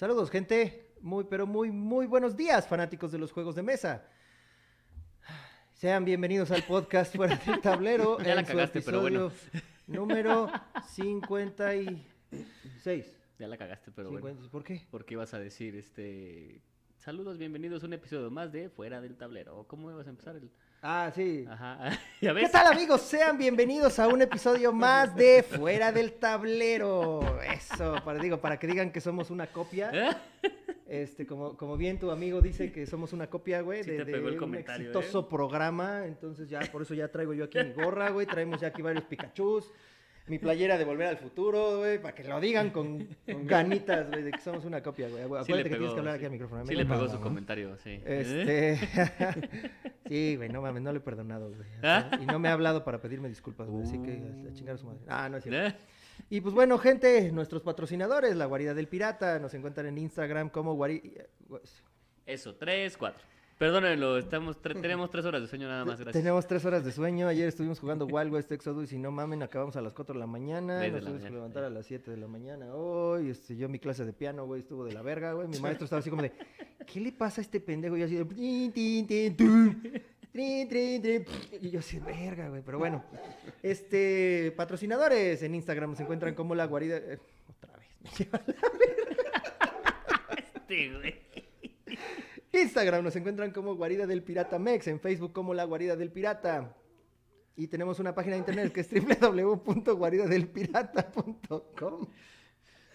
Saludos, gente. Muy, pero muy, muy buenos días, fanáticos de los juegos de mesa. Sean bienvenidos al podcast Fuera del Tablero. Ya la en su cagaste, pero bueno. Número 56. Ya la cagaste, pero bueno. 50, ¿Por qué? Porque ibas a decir, este... Saludos, bienvenidos a un episodio más de Fuera del Tablero. ¿O ¿Cómo ibas a empezar el...? Ah, sí. Ajá, ¿ya ¿Qué ves? tal amigos? Sean bienvenidos a un episodio más de Fuera del Tablero. Eso, para, digo, para que digan que somos una copia. ¿Eh? Este, como, como bien tu amigo dice que somos una copia, güey, Sí de, un comentario, exitoso ¿eh? programa. Entonces ya, por eso ya traigo yo aquí mi gorra, güey. Traemos ya aquí varios Pikachus. Mi playera de Volver al Futuro, güey, para que lo digan con, con ganitas, güey, de que somos una copia, güey. Acuérdate Sí que tienes que hablar aquí sí. al micrófono. Sí Mira, le pegó su no. comentario, sí. Este. sí, güey, no mames, no le he perdonado, güey. ¿Ah? Y no me ha hablado para pedirme disculpas, güey. Así que a chingar a su madre. Ah, no es cierto. ¿Eh? Y pues bueno, gente, nuestros patrocinadores, la Guarida del Pirata, nos encuentran en Instagram como Guari... Eso, tres, cuatro. Perdónenlo, estamos tenemos tres horas de sueño nada más, gracias. Tenemos tres horas de sueño. Ayer estuvimos jugando Wild West Exodus y no mamen, acabamos a las 4 de la mañana. Nos la tuvimos que levantar a las 7 de la mañana hoy. Este, yo mi clase de piano, güey, estuvo de la verga, güey. Mi maestro estaba así como de, ¿qué le pasa a este pendejo? Y yo así de, "Tin, tin, tin, tum, trin, trin, trin". y yo así, verga, güey. Pero bueno, este, patrocinadores en Instagram se encuentran como la guarida... eh, otra vez, me lleva Sí, güey. Instagram nos encuentran como Guarida del Pirata Mex, en Facebook como La Guarida del Pirata. Y tenemos una página de internet que es www.guaridadelpirata.com.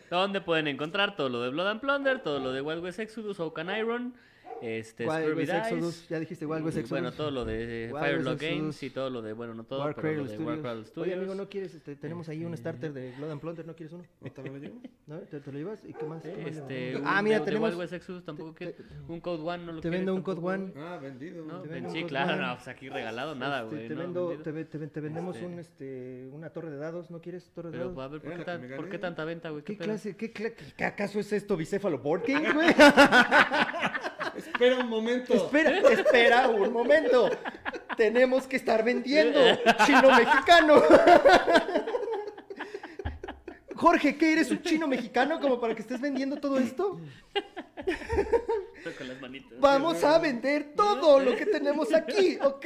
Donde pueden encontrar todo lo de Blood and Plunder, todo lo de Wild West Exodus, Oaken Iron, este, Wild West Dice, Exodus, ya dijiste Wild West y, Exodus. Bueno, todo lo de Exodus, Games y todo lo de, bueno, no todo, War pero Cradle lo de Studios. War Cradle Oye, Studios. amigo, ¿no quieres? Este, tenemos ahí un starter de Blood and Plunder, ¿no quieres uno? ¿Otra me lo llevo? ¿No? ¿Te, te lo llevas? ¿Y qué más? Este, ah, un mira, de- de tenemos... Wild West Exodus tampoco te- quiere. Un Code One no lo te quieres vendo un Code One. Ah, vendido. No, ven- sí, claro, no, pues aquí regalado nada, Este, güey. te, no, vendo, te, te ve- te vendemos Este- un, este, una torre de dados, ¿no quieres torre de Pero, dados? a ver, ¿por qué, que tan- me ¿por qué gané. tanta venta, güey? ¿Qué clase, qué, cla- qué acaso es esto bicéfalo board game, güey? Espera un momento. espera, espera un momento. Tenemos que estar vendiendo chino mexicano. Jorge, ¿qué eres un chino mexicano como para que estés vendiendo todo esto? Toca las manitas. Vamos a vender todo lo que tenemos aquí, ¿ok?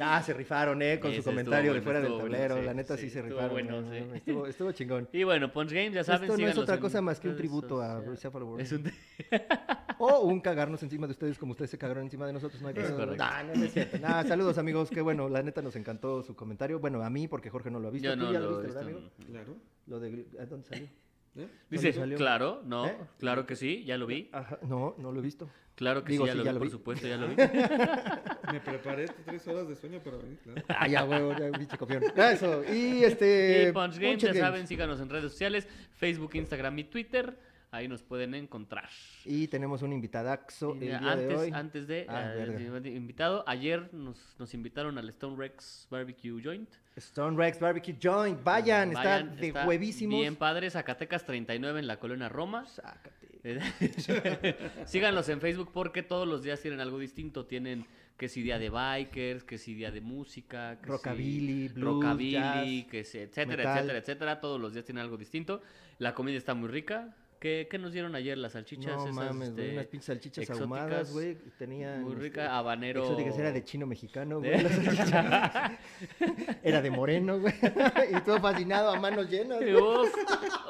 Ah, se rifaron, eh, con Ese su comentario de fuera del bueno, tablero. sí, la neta sí, sí, se estuvo rifaron. bueno, no, sí. Estuvo, estuvo chingón. Y bueno, Punch Games, ya saben, Esto no es otra cosa más que un tributo a. Bucephalo Board Es un... O un cagarnos encima de ustedes como ustedes se cagaron encima de nosotros. No hay Es correcto. Nah, no, es cierto. Nah, saludos amigos, qué bueno, la neta nos encantó su comentario. Bueno, a mí porque Jorge no lo ha visto. Yo Tú no ya lo lo he viste, visto. ¿verdad, amigo? Claro. Lo de ¿a dónde salió? ¿Eh? Dice, salió? claro, no, ¿Eh? claro que sí, ya lo vi. Ajá, no, no lo he visto. Claro que Digo, sí, ya sí, lo ya vi, lo por vi. supuesto, ya lo vi. Me preparé tres horas de sueño para venir, claro. Ah, ya, huevo, ya, pinche copión. Eso, y este. y Punch Games, Punchet ya saben, síganos en redes sociales, Facebook, Instagram y Twitter. Ahí nos pueden encontrar. Y tenemos un invitadaxo el día antes, de hoy. antes de Ah, eh, invitado, ayer nos, nos invitaron al Stone Rex Barbecue Joint. Stone Rex Barbecue Joint. Vayan, Vayan, está de huevísimos. Bien padre, Zacatecas 39 en la colonia Roma. Sácate. Síganlos en Facebook porque todos los días tienen algo distinto. Tienen que si día de bikers, que si día de música, que si Rockabilly, blues, rockabilly, jazz, que si etcétera, metal. etcétera, etcétera. Todos los días tienen algo distinto. La comida está muy rica. ¿Qué, qué nos dieron ayer las salchichas? No esas, mames, güey, este, unas pinches salchichas exóticas? ahumadas, güey. Tenían. Muy este, rica, habanero. Exóticas, era de chino mexicano, güey. Era de moreno, güey. y todo fascinado a manos llenas. Uf,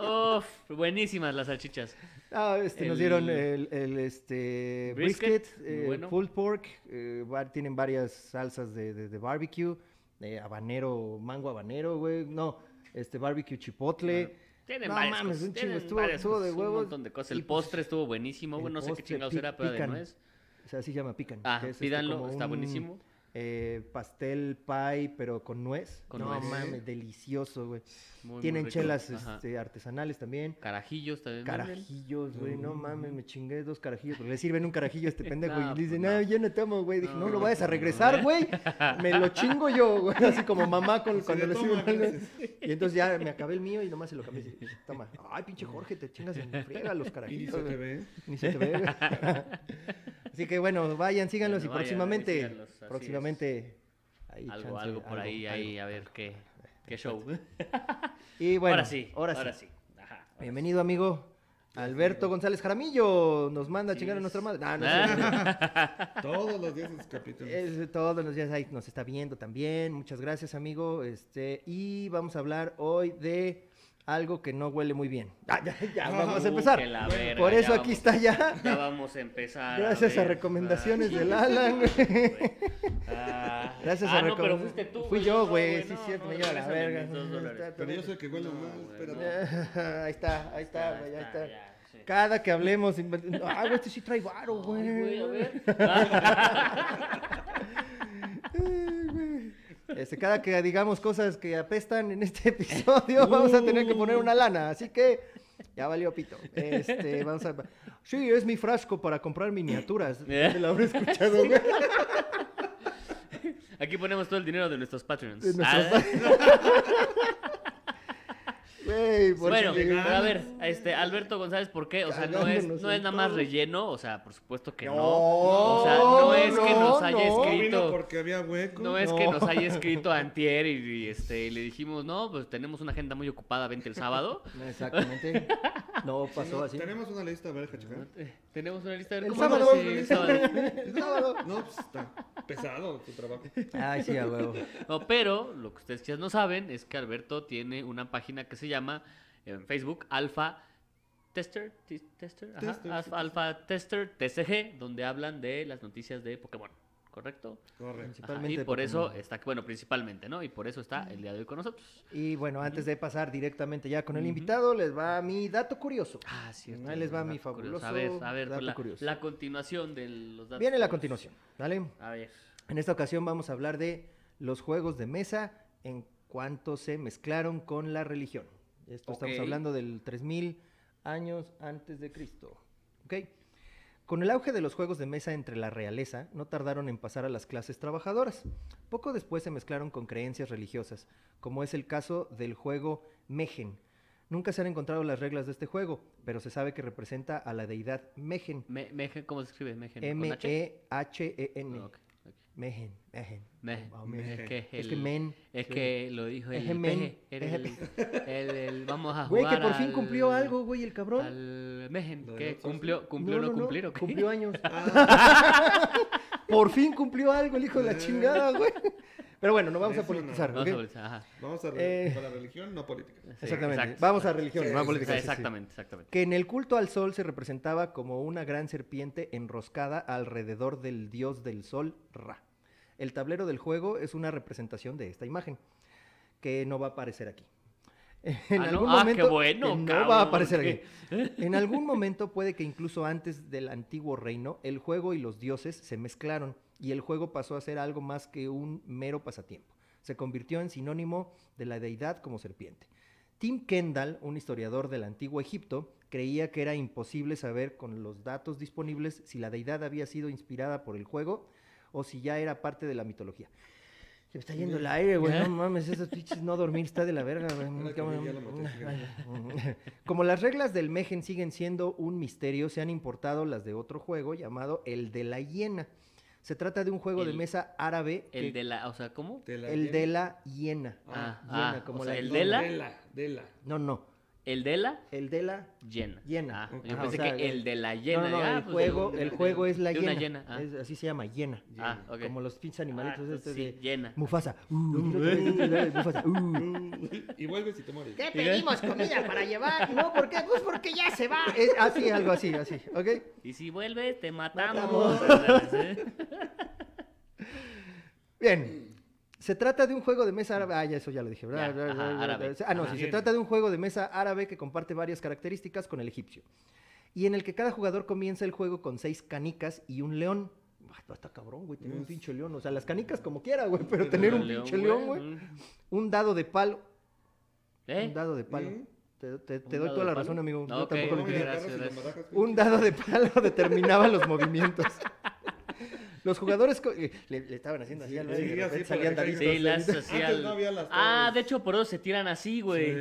uf, buenísimas las salchichas. Ah, este, nos dieron el, el, este, brisket, Brisket, eh, bueno. pulled pork, eh, tienen varias salsas de, de- de barbecue, eh, habanero, mango habanero, güey, no, este barbecue chipotle. Tienen No varias mames, cosas, un chingo, tienen estuvo- de huevos, Un montón de cosas. El pues, postre estuvo buenísimo, güey, no sé qué chingados era, pero de nuez. O sea, así se llama pican. Ah, este, pídanlo, está buenísimo. Eh, pastel pie, pero con nuez. Con no nuez. mames, delicioso, güey. Muy, Tienen chelas este, artesanales también. Carajillos también. Carajillos, güey, no mames, me chingué dos carajillos. Porque le sirven un carajillo a este pendejo No, y le dicen, pues no, no. yo no tomo, güey. Dije, no, No, lo vayas a regresar, güey. Me lo chingo yo, güey. Así como mamá con, cuando le "Toma, sirven. algo". gracias. Y entonces ya me acabé el mío y nomás se lo cambié. así, Toma. Ay, pinche Jorge, te chingas en friega los Y ni carajillos. se te ve. Ni se te ve. Así que bueno, vayan, síganlos y próximamente, próximamente. ahí, Algo, chance, algo por ahí, algo, ahí, algo, a ver algo. qué, qué show. Y bueno, ahora sí, ahora sí. ahora sí. Ajá. Bienvenido, amigo. Alberto González Jaramillo nos manda a Sí, chingar a es- nuestra madre. No, no es cierto. Todos los días en sus capítulos. Es- todos los días ahí nos está viendo también. Muchas gracias, amigo. Este, y vamos a hablar hoy de algo que no huele muy bien. Ah, ya, ya, vamos a Uh, empezar. verga, Por eso aquí vamos- está ya. Ya vamos a empezar. Gracias a ver, recomendaciones ah, del Alan, güey. ah, Gracias ah, a no, pero fuiste tú. Fui güey, yo, no, güey. Sí, no, cierto, no, me lleva la verga. Está- Pero yo el que huele mal, espérate. Ahí está, ahí está, güey, ahí está. ya, sí. Cada que hablemos, ah, güey, este sí trae varo, güey. Ay, güey, a ver. Este, cada que digamos cosas que apestan en este episodio, vamos a tener que poner una lana. Así que ya valió pito. Este, vamos a. Sí, es mi frasco para comprar miniaturas. ¿Eh? Me lo habré escuchado. Aquí ponemos todo el dinero de nuestros Patreons. De nuestros Ah, Por Bueno, pero a ver, este, Alberto González, ¿por qué? O sea, no es, no es nada más relleno, o sea, por supuesto que no. No, o sea, no es que nos no, haya no. No vino escrito. porque había hueco. No es que No. nos haya escrito antier y, y, este, y le dijimos, no, pues tenemos una agenda muy ocupada, vente el sábado. Exactamente. No Sí, pasó no, así. Tenemos una lista, a ver, checar. Eh, Tenemos una lista de El ¿cómo sábado. no? Sí, el sábado. El sábado. No, pues está pesado tu trabajo. Ay, sí, a huevo. No, pero lo que ustedes ya no saben es que Alberto tiene una página que se llama en Facebook Alpha Tester, Tester, Ajá, Tester, Alpha, sí, Tester TCG, donde hablan de las noticias de Pokémon, ¿correcto? Correcto. Ajá, y por eso está, bueno, principalmente, ¿no? Y por eso está el día de hoy con nosotros. Y bueno, antes de pasar directamente ya con el invitado, les va mi dato curioso. Ah, cierto. Ahí les va mi curioso. fabuloso A ver, a ver, dato la, curioso. la continuación de los datos. Viene la continuación, ¿vale? A ver. En esta ocasión vamos a hablar de los juegos de mesa en cuanto se mezclaron con la religión. Esto estamos hablando del 3000 años antes de Cristo. ¿Ok? Con el auge de los juegos de mesa entre la realeza, no tardaron en pasar a las clases trabajadoras. Poco después se mezclaron con creencias religiosas, como es el caso del juego Megen. Nunca se han encontrado las reglas de este juego, pero se sabe que representa a la deidad Megen. Me, Mejen, ¿Cómo se escribe? Mejen. ¿con H? M-E-H-E-N. Ah, ok, ok. Megen, Megen. Me- Oh, me- Megen. es que, Es que el- men. Es sí. que lo dijo el Eje, men. peje, el, el- el- vamos a Güey, jugar que por fin al- cumplió algo, güey, el cabrón. Al Mejen, outsourcing. ¿Cumplió, cumplió o no, cumplir o qué? Cumplió años. Ah, Por fin cumplió algo el hijo de la chingada, güey. Pero bueno, no vamos a Eso no. politizar, Vamos a vamos a re- Eh. con la religión, no política. Sí, Exactamente. exacto. Vamos a religión, Sí, no a política. Sí, sí, sí. exactamente, exactamente. Que en el culto al sol se representaba como una gran serpiente enroscada alrededor del dios del sol, Ra. El tablero del juego es una representación de esta imagen, que no va a aparecer aquí. En Ah, ¿no? algún Ah, qué momento bueno, no cabrón, va a aparecer aquí. En algún momento puede que incluso antes del antiguo reino, el juego y los dioses se mezclaron y el juego pasó a ser algo más que un mero pasatiempo. Se convirtió en sinónimo de la deidad como serpiente. Tim Kendall, un historiador del antiguo Egipto, creía que era imposible saber con los datos disponibles si la deidad había sido inspirada por el juego o si ya era parte de la mitología. Se me está yendo el aire, güey. ¿Eh? No mames, esos pinches no dormir está de la verga, güey. Como las reglas del Megen siguen siendo un misterio, se han importado las de otro juego llamado el de la hiena. Se trata de un juego de mesa árabe. El que- de la, o sea, ¿cómo? De la el hiena. de la hiena. Ah, hiena, ah, como o sea, la el de la- De la, de la. No, no. El de la El de la llena. Hiena. Ah, yo Ajá, pensé o sea, que el de la llena. no, no, no, ah, el pues, juego, de- el de- juego es la de hiena. una llena. Ah, Es- así se llama, hiena. Ah, ok. Como los pinches Ah, animalitos estos sí, de llena. Mufasa. Uh, Mufasa. Uh. Y vuelves y te mueres. ¿Qué pedimos comida para llevar? No, ¿por qué? Pues porque ya se va. Es así, algo así, así, ¿ok? Y si vuelves, te Matamos. matamos. Bien. Se trata de un juego de mesa árabe. Ah, ya eso ya lo dije. Ya, ajá, árabe. Ah, no, sí, se trata de un juego de mesa árabe que comparte varias características con el egipcio. Y en el que cada jugador comienza el juego con seis canicas y un león. Ay, no, está cabrón, güey, tener un pinche león. O sea, las canicas como quiera, güey, pero tener un pinche león, güey. Un dado de palo. ¿Eh? Un dado de palo. ¿Mm? Te, te- te ¿Un doy toda la de razón, palo? amigo. Yo Ok, tampoco lo ¿Cómo ok, le entendí. Un dado de palo determinaba los movimientos. Los jugadores co- eh, le, le estaban haciendo así Sí, al sí, de así salían. Sí, las así Antes al- no había las Ah, de hecho, por eso se tiran así, güey.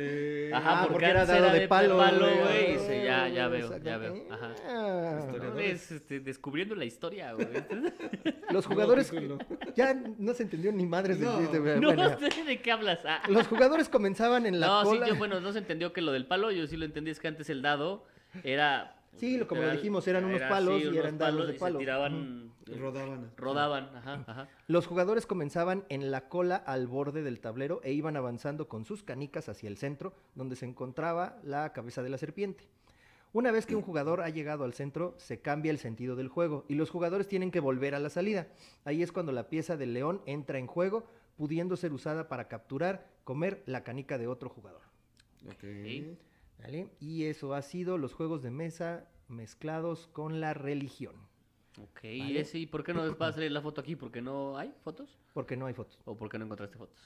Sí. Ajá, Ah, porque, porque era antes dado era de de palo, palo, güey. se- ya, ya veo, ya veo. Ajá. Ah. No, ves, este, descubriendo la historia, güey. Los jugadores ya no se entendió ni madres No. güey. No sé de qué hablas. Ah. Los jugadores comenzaban en la No, cola. sí, yo, bueno, no se entendió que lo del palo, yo sí lo entendí, es que antes el dado era... Sí, como lo dijimos, eran unos era palos así, y unos eran dados palos de y palo. Se tiraban, eh, Rodaban. rodaban, ajá, ajá. Los jugadores comenzaban en la cola al borde del tablero e iban avanzando con sus canicas hacia el centro, donde se encontraba la cabeza de la serpiente. Una vez que un jugador ha llegado al centro, se cambia el sentido del juego y los jugadores tienen que volver a la salida. Ahí es cuando la pieza del león entra en juego, pudiendo ser usada para capturar, comer la canica de otro jugador. Ok. ¿Vale? Y eso ha sido los juegos de mesa mezclados con la religión, Ok, ¿y ese, ¿y por qué no va a salir la foto aquí? ¿Porque no hay fotos? porque no hay fotos. ¿O por qué no encontraste fotos?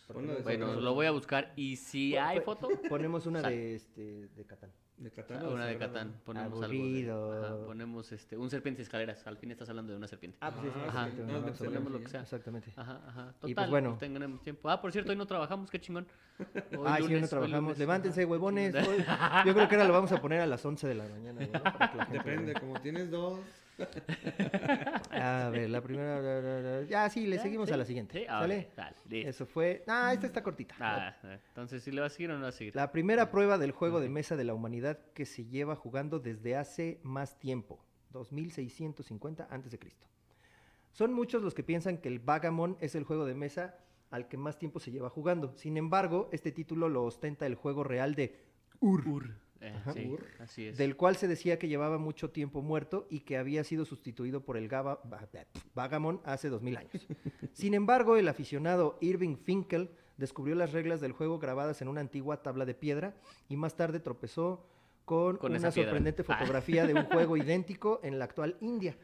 Bueno, lo voy a buscar. ¿Y si hay Pu- foto? Ponemos una de, este, de Catán. De Ah, Catán. Una de Catán. Ponemos Aburrido. algo. de- ajá, ponemos este, un serpiente y escaleras. Al fin estás hablando de una serpiente. Ah, pues sí, sí, Ajá, exactamente, no, de ponemos ver. lo que sea. Exactamente. Ajá, ajá. Y, pues, Total, bueno. pues, tenemos tiempo. Ah, por cierto, hoy no trabajamos, qué chingón. Hoy Ah, sí, hoy no trabajamos. lunes, Levántense, ajá. huevones. hoy- Yo creo que ahora lo vamos a poner a las 11 de la mañana. güey, ¿no? Para que la gente Depende, vea. como tienes dos. A ver, la primera. Ya, sí, le seguimos ¿Sí? a la siguiente. Sí, ah, ¿Sale? dale. Eso fue. Ah, esta está cortita. Ah, ah, entonces, ¿sí le va a seguir o no va a seguir? La primera prueba del juego de mesa de la humanidad que se lleva jugando desde hace más tiempo, 2650 a.C. Son muchos los que piensan que el Vagamon es el juego de mesa al que más tiempo se lleva jugando. Sin embargo, este título lo ostenta el juego real de Ur, Eh, Ajá. sí, Ur. así es. del cual se decía que llevaba mucho tiempo muerto y que había sido sustituido por el Gaba- Va- Vagamon hace 2000 años. Sin embargo, el aficionado Irving Finkel descubrió las reglas del juego grabadas en una antigua tabla de piedra y más tarde tropezó con, Con una sorprendente Ah. fotografía de un juego idéntico en la actual India.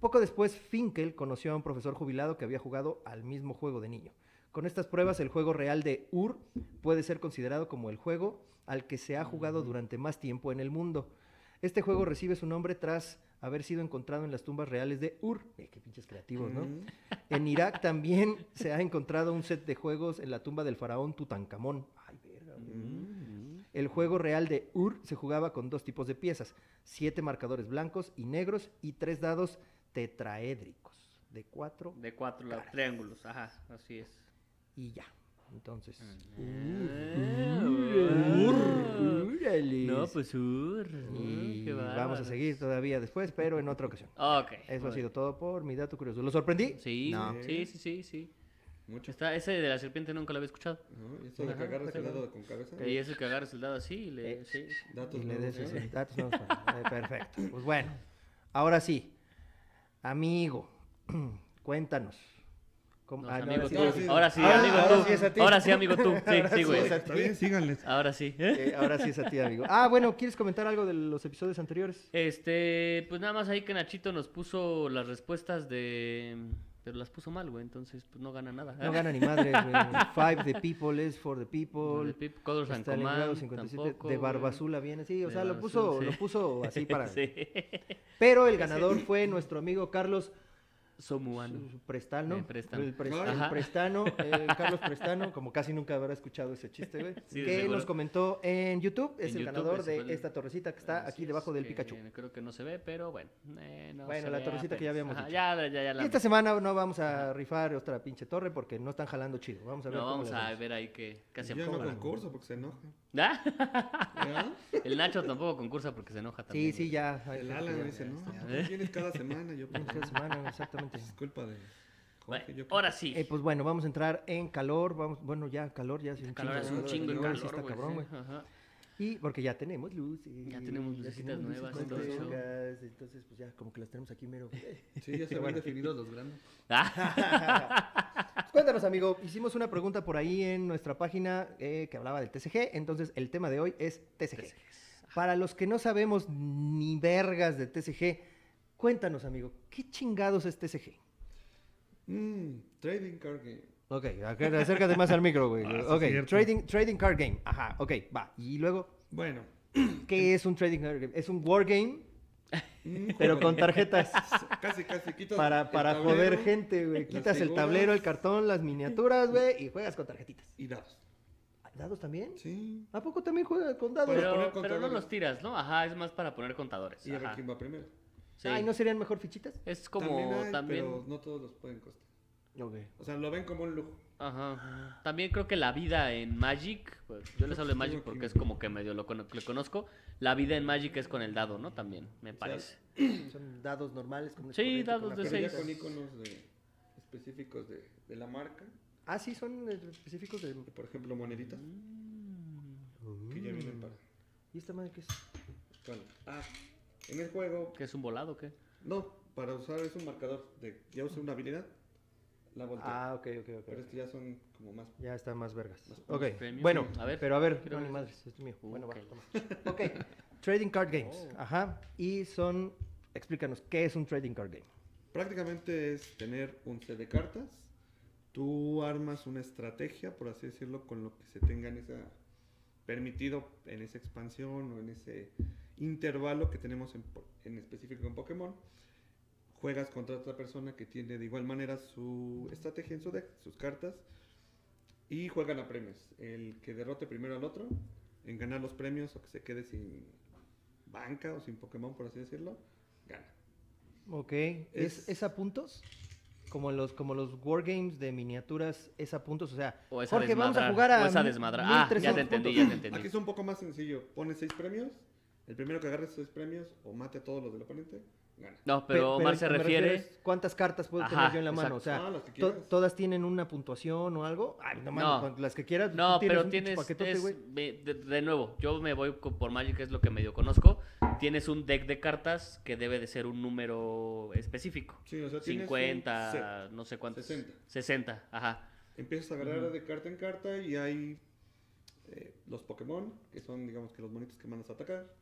Poco después, Finkel conoció a un profesor jubilado que había jugado al mismo juego de niño. Con estas pruebas, el juego real de Ur puede ser considerado como el juego al que se ha jugado durante más tiempo en el mundo. Este juego recibe su nombre tras haber sido encontrado en las tumbas reales de Ur. Eh, qué pinches creativos, ¿no? Mm. En Irak también se ha encontrado un set de juegos en la tumba del faraón Tutankamón. Ay, verga. Mm. El juego real de Ur se jugaba con dos tipos de piezas, siete marcadores blancos y negros y tres dados tetraédricos de cuatro De cuatro Caras. triángulos, ajá, así es. y ya. Entonces, Ah, ¡úrales! No, pues ur. y qué vamos a seguir todavía después, pero en otra ocasión. Ok. Eso ha sido todo por mi dato curioso. ¿Lo sorprendí? Sí, No. sí, sí, sí, sí. Mucho. Está, ese de la serpiente nunca lo había escuchado. ¿No? De que agarras el dado con cabeza. Y es el que agarras el dado así y le... Eh, sí. Datos Y le nuevos, des ¿eh? ese- datos nuevos para- eh, perfecto. Pues bueno, ahora sí. Amigo, cuéntanos. ¿Cómo- Nos, ah, amigo, ahora sí, tú. ahora sí. Ahora sí, Ahora- amigo ahora tú. sí es a ti. Ahora sí, amigo tú. Sí, Ahora sí, güey. es a Está bien, síganles. Ahora sí. Eh, ahora sí es a ti, amigo. Ah, bueno, ¿quieres comentar algo de los episodios anteriores? Este, pues nada más ahí que Nachito nos puso las respuestas de... Pero las puso mal, güey, entonces pues no gana nada. No gana ni madre, güey. Five the people is for the The people. Colors and Command, 57 tampoco, de. Barbazula viene, sí, o sea, lo puso, sí. lo puso así para. Sí. Pero el ganador fue nuestro amigo Carlos Somuano. Prestano. Eh, Prestano. El, el. Prestano, eh, Carlos Prestano, como casi nunca habrá escuchado ese chiste, güey. Sí, que seguro. nos comentó en YouTube, es En el YouTube, ganador de el- esta torrecita que está Así aquí es, debajo del que Pikachu. Creo que no se ve, pero bueno. eh, no Bueno, se la torrecita que ya habíamos Ajá, dicho. Ya, ya, ya la Y esta semana no vamos a rifar otra pinche torre porque no están jalando chido. Vamos a ver No, cómo vamos a ver ahí qué Yo hacemos. no concurso porque se enoja. ¿Ah? ¿Ya? El Nacho tampoco concursa porque se enoja Sí, también. sí, güey. ya. El Alan dice, no, ya- ¿por qué vienes cada semana. Yo, pues, Cada semana, exactamente. es culpa de Bueno, ahora sí. Eh, pues bueno, vamos a entrar en calor. Vamos, bueno, ya calor, ya hace un calor chingo es un chingo de calor, calor, sí está cabrón, sí, güey. ajá. Y porque ya tenemos luz. y- Ya tenemos lucecitas nuevas show. frescas, Entonces, pues ya, como que las tenemos aquí mero. Sí, ya se van definidos los grandes. Cuéntanos, amigo. Hicimos una pregunta por ahí en nuestra página eh, que hablaba del TCG. Entonces, el tema de hoy es TCG. Para los que no sabemos ni vergas de TCG, cuéntanos, amigo, ¿qué chingados es TCG? Mmm, trading card game. Ok, ac- acércate más al micro, güey. Ah, ok, trading, trading card game. Ajá, ok, va. Y luego, Bueno, ¿qué es un trading card game? ¿Es un wargame? Mm, pero con tarjetas. Casi, casi. Quitas Para, el para tablero joder gente, güey. Quitas el tablero, el cartón, las miniaturas, güey, y juegas con tarjetitas. Y dados. ¿Dados también? Sí. ¿A poco también juegas con dados? Pero, pero no los tiras, ¿no? Ajá, es más para poner contadores. Y a ver quién va primero. Sí. Ay, ¿no serían mejor fichitas? Es como también hay, también. pero no todos los pueden costar. Ok. O sea, lo ven como un lujo. Ajá. También creo que la vida en Magic, pues, yo les hablo de Magic porque es como que medio lo, cono- le conozco. La vida en Magic es con el dado, ¿no? También, me parece. Son dados normales. Con Sí, dados con de Pero perilla. ya seis. con iconos de, específicos de, de la marca. Ah, sí, son específicos de... Por ejemplo, moneditas. Que ya vienen para. ¿Y esta madre qué es? Ah, en el juego. ¿Qué es un volado o qué? No, para usar es un marcador de. Ya usé una habilidad. La. Ah, ok, ok, ok. Pero estos ya son como más. Ya están más vergas. Más Ok, bueno, A ver, pero a ver, no, ni madres, es mío. Uh, bueno, va, toma. Ok, Trading Card Games. Oh. Ajá, y son, explícanos, ¿qué es un Trading Card Game? Prácticamente es tener un set de cartas. Tú armas una estrategia, por así decirlo, con lo que se tenga en esa permitido en esa expansión o en ese intervalo que tenemos en, en específico en Pokémon. Juegas contra otra persona que tiene de igual manera su estrategia en su deck, sus cartas, y juegan a premios. El que derrote primero al otro en ganar los premios o que se quede sin banca o sin Pokémon, por así decirlo, gana. Ok, ¿es, Es- es a puntos? Como los, como los wargames de miniaturas, ¿es a puntos? O sea, O esa Jorge, vamos a jugar a o esa desmadrar. Ah, ya te 1300 entendí, puntos. ya te entendí. Aquí es un poco más sencillo. Pones seis premios. El primero que agarre esos seis premios o mate a todos los del oponente, gana. No, Pe- pero Omar se refiere. ¿Cuántas cartas puedo Ajá, tener yo en la mano? O sea, Ah, las que to- quieras. ¿todas tienen una puntuación o algo? Ay, no mames, No. con las que quieras. No, tienes pero tienes. paquetote, es- de, de nuevo, yo me voy por Magic, que es lo que medio conozco. Tienes un deck de cartas que debe de ser un número específico. Sí, o sea, tienes un 50, set. no sé cuántos. 60. 60, ajá. Empiezas a agarrar de carta en carta y hay eh, los Pokémon, que son, digamos, que los monitos que mandas a atacar.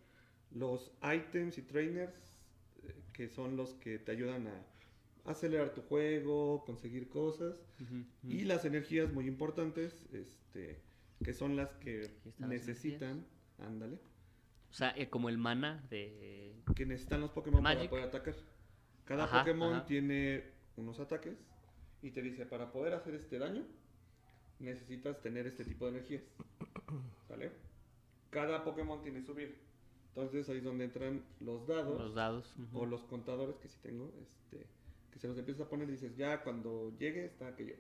Los items y trainers, que son los que te ayudan a acelerar tu juego, conseguir cosas. Y las energías muy importantes, este, que son las que las necesitan, ándale, O sea, eh, como el mana de. que necesitan los Pokémon Magic. para poder atacar. Cada Ajá, Pokémon ajá. tiene unos ataques y te dice, para poder hacer este daño, necesitas tener este tipo de energías. ¿Sale? Cada Pokémon tiene su vida. Entonces ahí es donde entran los dados Los dados. o los contadores que sí tengo, este, que se los empiezas a poner y dices, ya cuando llegue está aquello.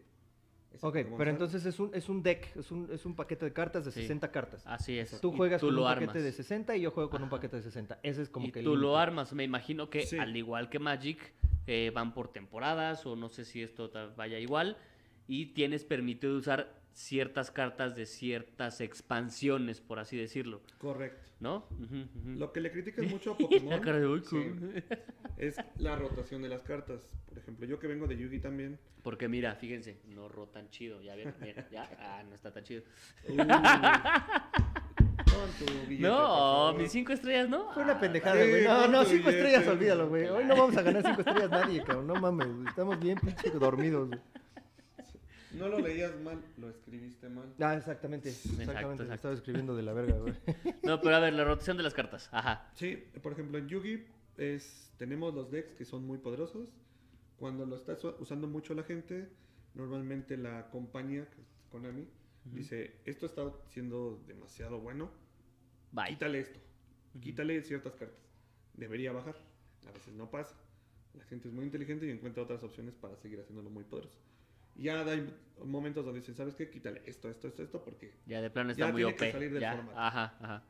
Ese Ok, pero entonces es un, es un deck, es un, es un paquete de cartas de Sí. 60 cartas. Así es. Tú juegas tú con lo un armas. paquete de 60 y yo juego con un paquete de 60. Ese es como y que el tú lo armas. Me imagino que, Sí. al igual que Magic, eh, van por temporadas o no sé si esto vaya igual. Y tienes permitido usar ciertas cartas de ciertas expansiones, por así decirlo. Correcto. ¿No? Lo que le critican mucho a Pokémon La cara de, "Uy, sí, cool". es la rotación de las cartas. Por ejemplo, yo que vengo de Yugi también. Porque mira, fíjense, no rotan chido. Ya ven, miren, ya. Ah, no está tan chido. Uh, billete, No, mis cinco estrellas, ¿no? Fue una Ah, pendejada, Sí, güey. No, no, cinco billete. estrellas, olvídalo, güey. Hoy no vamos a ganar cinco estrellas nadie, cabrón. No mames, estamos bien pinche dormidos, güey. No lo leías mal, lo escribiste mal. Ah, exactamente. Exactamente. exacto. lo Estaba escribiendo de la verga, güey. No, pero a ver, la rotación de las cartas. Ajá. Sí, por ejemplo, en Yugi es, tenemos los decks que son muy poderosos. Cuando lo está usando mucho la gente, normalmente la compañía, que es Konami, dice, esto está siendo demasiado bueno, Bye. quítale esto, quítale ciertas cartas. Debería bajar. A veces no pasa. La gente es muy inteligente y encuentra otras opciones para seguir haciéndolo muy poderoso. Ya hay momentos donde dicen, ¿sabes qué? Quítale esto, esto, esto, esto, porque... Ya de plano está Ya muy tiene OP. que salir del ya. formato. Ajá, ajá.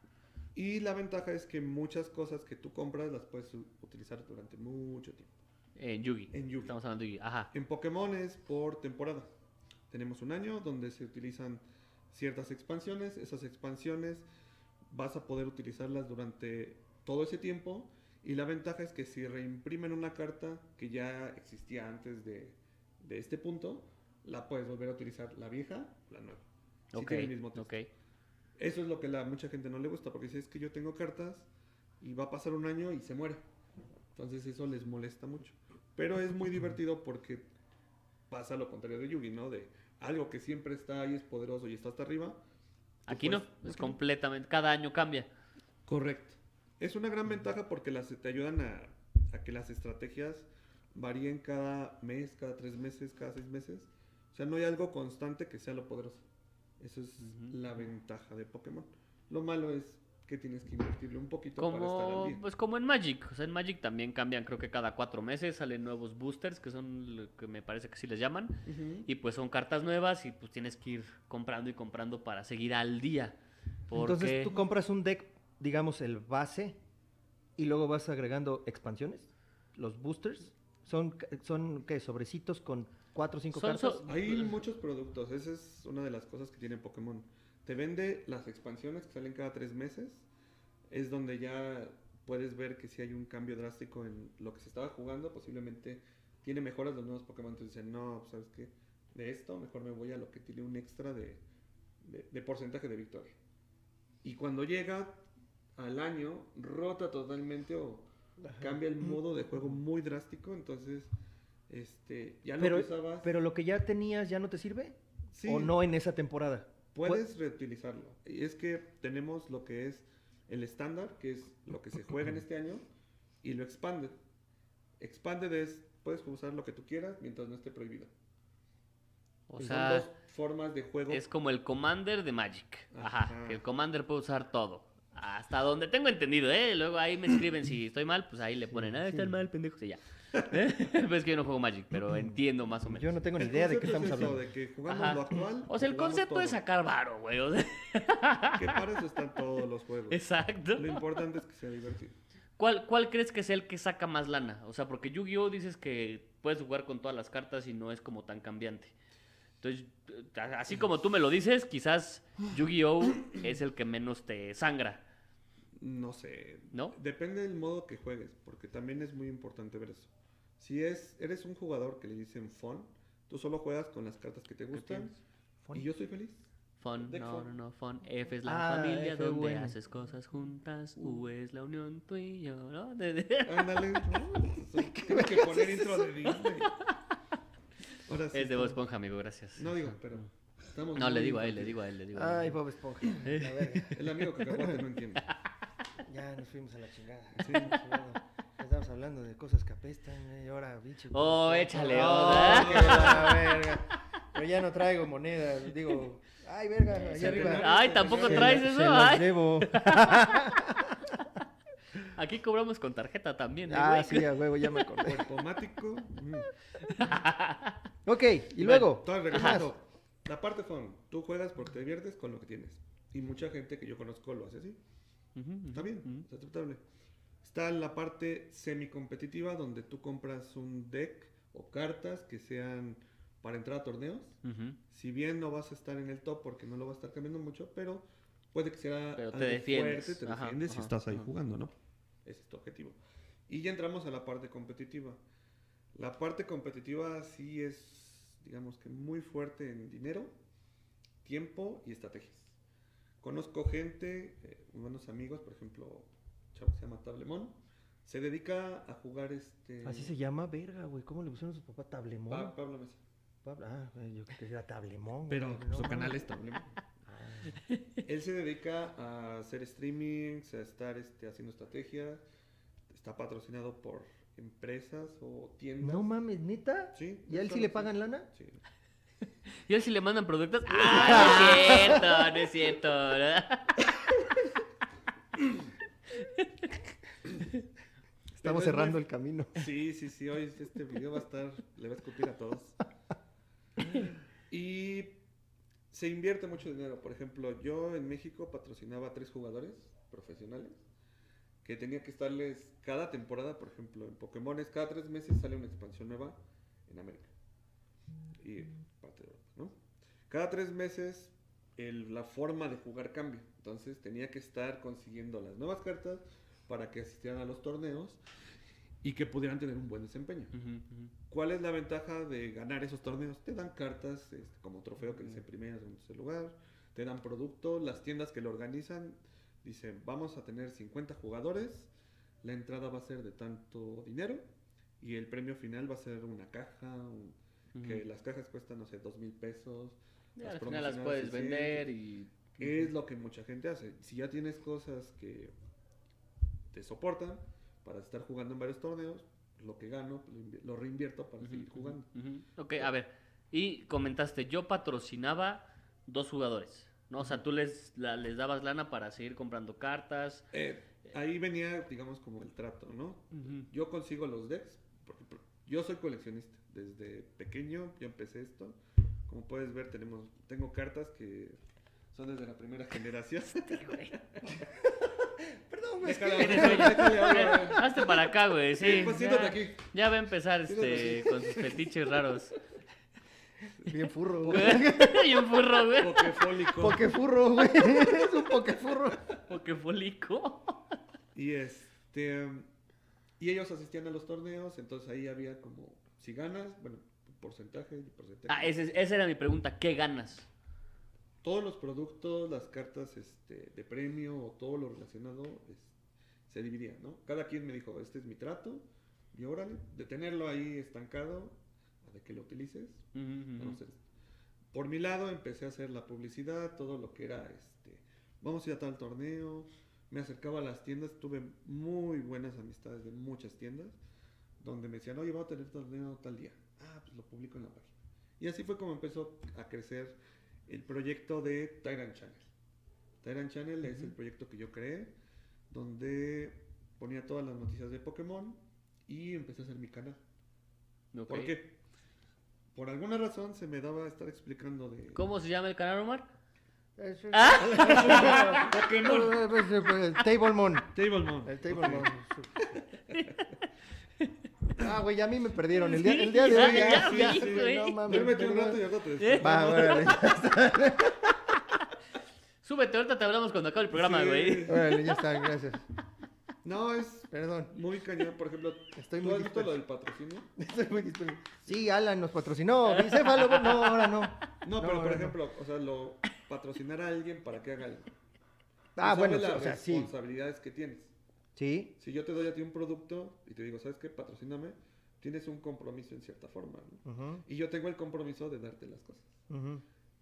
Y la ventaja es que muchas cosas que tú compras las puedes utilizar durante mucho tiempo. En Yugi. En Yugi. Estamos hablando de Yugi. Ajá. En Pokémon es por temporada. Tenemos un año donde se utilizan ciertas expansiones. Esas expansiones vas a poder utilizarlas durante todo ese tiempo. Y la ventaja es que si reimprimen una carta que ya existía antes de, de este punto, la puedes volver a utilizar la vieja la nueva. Sí ok. tiene el mismo texto. Eso es lo que a mucha gente no le gusta, porque dice es que yo tengo cartas y va a pasar un año y se muere. Entonces eso les molesta mucho. Pero es muy divertido porque pasa lo contrario de Yugi, ¿no? De algo que siempre está ahí, es poderoso y está hasta arriba. Aquí no. puedes- Es completamente. Cada año cambia. Correcto. Es una gran ventaja porque las te ayudan a que las estrategias varíen cada mes, cada tres meses, cada seis meses. O sea, no hay algo constante que sea lo poderoso. Eso es la ventaja de Pokémon. Lo malo es que tienes que invertirle un poquito para estar al Como, día. pues como en Magic. O sea, en Magic también cambian, creo que cada cuatro meses salen nuevos boosters, que son lo que me parece que sí les llaman. Y pues son cartas nuevas y pues tienes que ir comprando y comprando para seguir al día. Porque... Entonces tú compras un deck, digamos el base, y luego vas agregando expansiones, los boosters. Son, son ¿qué? Sobrecitos con cuatro o cinco Son- cartas. son- Hay muchos productos, esa es una de las cosas que tiene Pokémon. Te vende las expansiones que salen cada tres meses, es donde ya puedes ver que si hay un cambio drástico en lo que se estaba jugando, posiblemente tiene mejoras los nuevos Pokémon, entonces dicen, no, pues, ¿sabes qué? De esto mejor me voy a lo que tiene un extra de, de- de porcentaje de victoria. Y cuando llega al año, rota totalmente o cambia el modo de juego muy drástico, entonces... Este, ya lo pero, usabas, pero lo que ya tenías ya no te sirve. Sí. ¿O no en esa temporada? Puedes reutilizarlo. Y es que tenemos lo que es el estándar, que es lo que se juega en este año, y lo expanded. Expanded es, puedes usar lo que tú quieras mientras no esté prohibido. O Y sea, son dos formas de juego. es como el Commander de Magic. Ajá, Ajá. que el Commander puede usar todo. Hasta donde tengo entendido, ¿eh? Luego ahí me escriben si estoy mal, pues ahí le ponen, ah, estás mal, pendejo, y ya. ¿Eh? pues es que yo no juego Magic, pero entiendo más o menos. Yo no tengo ni El idea de qué estamos es eso, hablando. de que jugamos Ajá. lo actual. O sea, el concepto es sacar varo, güey. o sea, Que para eso están todos los juegos. Exacto. Lo importante es que sea divertido. ¿Cuál, ¿Cuál crees que es el que saca más lana? O sea, porque Yu-Gi-Oh! dices que puedes jugar con todas las cartas y no es como tan cambiante. Entonces, así como tú me lo dices, quizás Yu-Gi-Oh! es el que menos te sangra. No sé. ¿No? Depende del modo que juegues, porque también es muy importante ver eso. Si es, eres un jugador que le dicen fun, tú solo juegas con las cartas que te gustan y yo soy feliz. Fun, Deck no, fun. no, no, fun. F es la Ah, familia F, donde bueno. haces cosas juntas. U es la unión tú y yo, ¿no? De- de- Ándale, no, tienes que poner intro de Disney. Ahora sí Es de Bob Esponja, amigo, gracias. No digo, pero estamos No, le digo a él, le digo a él, le digo a Ay, él. Bob Esponja. La verga. El amigo cacahuate no entiende. Ya nos fuimos a la chingada. Sí. Estamos hablando de cosas que apestan, eh, y ahora, bicho. Oh, pues, échale, oh, la verga. Pero ya no traigo monedas, digo, ay, verga, allá Se arriba. te- Ay, tampoco Se traes la- eso, se ay. llevo. Aquí cobramos con tarjeta también. ¿eh, Ah, güey? sí, a huevo, ya me acordé. Automático. mm. Ok, y luego. Todo regresando. La parte fun. Tú juegas porque te diviertes con lo que tienes. Y mucha gente que yo conozco lo hace así. Ujú, ujú, Está bien, ujú. es aceptable. Está la parte semi-competitiva donde tú compras un deck o cartas que sean para entrar a torneos. Si bien no vas a estar en el top porque no lo vas a estar cambiando mucho, pero puede que sea Pero te algo defiendes. fuerte, te Ajá, defiendes ajá, y estás ahí ajá. jugando, ¿no? Ese es tu objetivo. Y ya entramos a la parte competitiva. La parte competitiva sí es, digamos que muy fuerte en dinero, tiempo y estrategias. Conozco gente, eh, buenos amigos, por ejemplo, un chavo que se llama Tablemón, se dedica a jugar este... Así se llama, verga, güey. ¿Cómo le pusieron a su papá? Tablemón. Pa- Pablo Mesa. Pablo- Ah, yo creo que era Tablemón. Pero güey, no su canal es Tablemón. Ah, Él se dedica a hacer streamings, a estar este, haciendo estrategias. Está patrocinado por empresas o tiendas. No mames, neta. Sí. ¿Y a él sí le sí. pagan lana? Sí. ¿Y él si le mandan productos? ¡Ah, no es cierto! No es cierto. Estamos es muy- cerrando el camino. Sí, sí, sí. Hoy este video va a estar. Le va a escupir a todos. Y se invierte mucho dinero. Por ejemplo, yo en México patrocinaba a tres jugadores profesionales que tenía que estarles cada temporada, por ejemplo, en Pokémon, cada tres meses sale una expansión nueva en América. Y parte de Europa, ¿no? Cada tres meses el- la forma de jugar cambia. Entonces tenía que estar consiguiendo las nuevas cartas para que asistieran a los torneos y que pudieran tener un buen desempeño. ¿Cuál es la ventaja de ganar esos torneos? Te dan cartas este, como trofeo que dice primero, segundo, tercer lugar. Te dan producto. Las tiendas que lo organizan dicen, vamos a tener 50 jugadores. La entrada va a ser de tanto dinero. Y el premio final va a ser una caja. un- Que las cajas cuestan, no sé, dos mil pesos. Ya, las al final las puedes 600. vender y... Es lo que mucha gente hace. Si ya tienes cosas que te soportan para estar jugando en varios torneos, lo que gano lo invi- lo reinvierto para seguir jugando. Ujú. Ok, a ver. Y comentaste, yo patrocinaba dos jugadores. ¿no? O sea, tú les, la- les dabas lana para seguir comprando cartas. Eh, ahí venía, digamos, como el trato, ¿no? Yo consigo los decks, porque por- yo soy coleccionista. Desde pequeño yo empecé esto. Como puedes ver, tenemos, tengo cartas que son desde la primera generación. Perdón, güey. Hazte para acá, güey. Sí, pues siéntate ya, aquí. ya va a empezar este, con sus fetiches raros. Bien furro, güey. un furro, güey. Pokefólico. Pokefurro, güey. Es un pokefurro. Pokefólico. Y este y ellos asistían a los torneos, entonces ahí había como si ganas, bueno, porcentaje porcentaje. Ah, ese- esa era mi pregunta. ¿Qué ganas? Todos los productos, las cartas este, de premio o todo lo relacionado es- se dividía, ¿no? Cada quien me dijo, este es mi trato, y órale, de tenerlo ahí estancado, a de que lo utilices. Ujú, ujú. Entonces, por mi lado empecé a hacer la publicidad, todo lo que era, este, vamos a ir a tal torneo, me acercaba a las tiendas, tuve muy buenas amistades de muchas tiendas, donde me decían, oye, vamos a tener torneo tal día. Ah, pues lo publico en la página. Y así fue como empezó a crecer el proyecto de Tyrant Channel. Tyrant Channel es el proyecto que yo creé, donde ponía todas las noticias de Pokémon y empecé a hacer mi canal. Ok. ¿Por qué? Por alguna razón se me daba estar explicando de... ¿Cómo se llama el canal, Omar? ¡Ah! Eh, pues, eh, pues, Table Moon. Tablemon. El Table Moon. Ah, güey, ya a mí me perdieron. El día, el día de hoy Ya, ya. sí, güey. No mames. Duérmete un rato y al rato ¿Eh? Va, órale. Súbete, ahorita te hablamos cuando acabe el programa, Sí. güey. Órale, ya está, gracias. No, es Perdón. muy cañón. Por ejemplo, Estoy ¿tú muy has visto disperso. lo del patrocinio? Estoy muy disperso. Sí, Alan nos patrocinó. Bicéfalo, no, ahora no. No, No, pero por no. ejemplo, o sea, lo patrocinar a alguien para que haga algo. Tú Ah, sabes bueno, las o sea, sí. responsabilidades que tienes. Sí. Si yo te doy a ti un producto y te digo, ¿sabes qué? Patrocíname, tienes un compromiso en cierta forma, ¿no? Y yo tengo el compromiso de darte las cosas.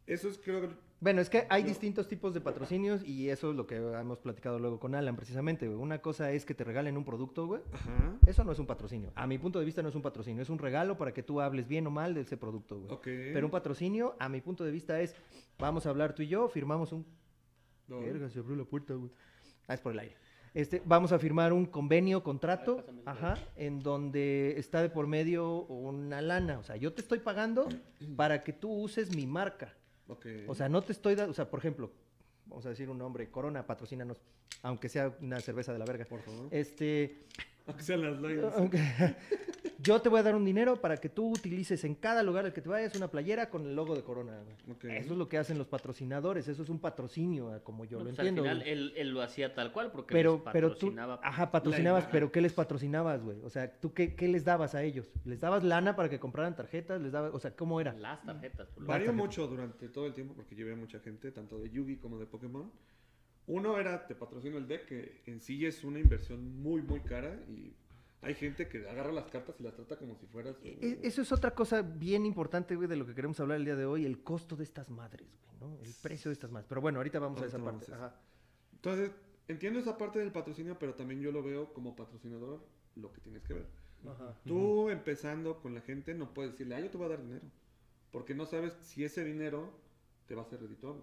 Eso es, creo, Bueno, es que hay Yo- distintos tipos de patrocinios y eso es lo que hemos platicado luego con Alan precisamente, güey. Una cosa es que te regalen un producto, güey. Ajá. Eso no es un patrocinio. A mi punto de vista no es un patrocinio, es un regalo para que tú hables bien o mal de ese producto, güey. Ok. Pero un patrocinio, a mi punto de vista, es, vamos a hablar tú y yo, firmamos un... No. Verga, se abrió la puerta, güey. Ah, es por el aire. Este, vamos a firmar un convenio, contrato, ajá, en donde está de por medio una lana. O sea, yo te estoy pagando para que tú uses mi marca. O sea, no te estoy dando, o sea, por ejemplo, vamos a decir un nombre, Corona, patrocínanos, aunque sea una cerveza de la verga. por favor. Este, Aunque sean las yo te voy a dar un dinero para que tú utilices en cada lugar al que te vayas una playera con el logo de Corona. Eso es lo que hacen los patrocinadores, eso es un patrocinio, a como yo No, lo pues, entiendo. Al final él, él lo hacía tal cual porque pero, les pero tú, patrocinaba. ajá, patrocinabas, pero ¿qué les patrocinabas, güey? O sea, ¿tú qué, qué les dabas a ellos? ¿Les dabas lana para que compraran tarjetas? ¿Les dabas, o sea, cómo era? Las tarjetas. por lo Varió mucho durante todo el tiempo porque yo veía mucha gente, tanto de Yugi como de Pokémon. Uno era, te patrocino el deck, que en sí es una inversión muy, muy cara y hay gente que agarra las cartas y las trata como si fueras... E- Eso es otra cosa bien importante, güey, de lo que queremos hablar el día de hoy, el costo de estas madres, güey, ¿no? El precio de estas madres. Pero bueno, ahorita vamos a esa vamos parte. a eso. Ajá. Entonces, entiendo esa parte del patrocinio, pero también yo lo veo como patrocinador lo que tienes que ver. Ajá. Tú empezando con la gente no puedes decirle, ah, yo te voy a dar dinero. Porque no sabes si ese dinero te va a ser redituable.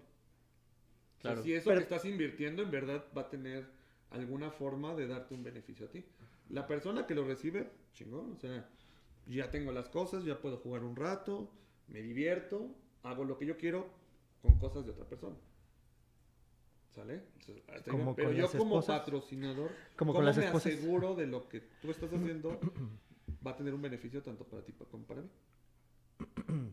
O sea, si eso Pero- que estás invirtiendo en verdad va a tener alguna forma de darte un beneficio a ti. La persona que lo recibe, chingón, o sea, ya tengo las cosas, ya puedo jugar un rato, me divierto, hago lo que yo quiero con cosas de otra persona. ¿Sale? Entonces, Como pero yo como esposas. patrocinador, Como ¿cómo con las me esposas. aseguro de lo que tú estás haciendo va a tener un beneficio tanto para ti como para mí?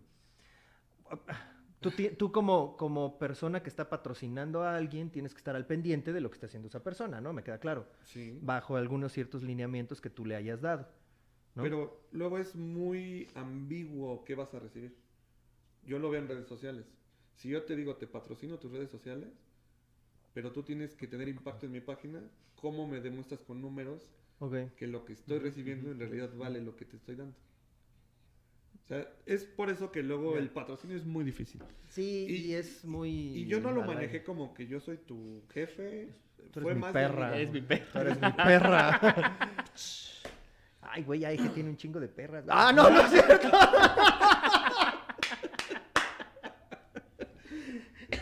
Tú, como, como persona que está patrocinando a alguien, tienes que estar al pendiente de lo que está haciendo esa persona, ¿no? Me queda claro. Sí. Bajo algunos ciertos lineamientos que tú le hayas dado. ¿no? Pero luego es muy ambiguo qué vas a recibir. Yo lo veo en redes sociales. Si yo te digo, te patrocino tus redes sociales, pero tú tienes que tener impacto en mi página, ¿cómo me demuestras con números Ok. que lo que estoy recibiendo en realidad vale lo que te estoy dando? O sea, es por eso que luego el patrocinio es muy difícil. Sí, y, Y- es muy... Y yo no lo manejé como que yo soy tu jefe. Tú eres mi de perra. Eres mi perra. Tú eres mi perra. Ay, güey, hay que tiene un chingo de perras. Ah, no, no es cierto.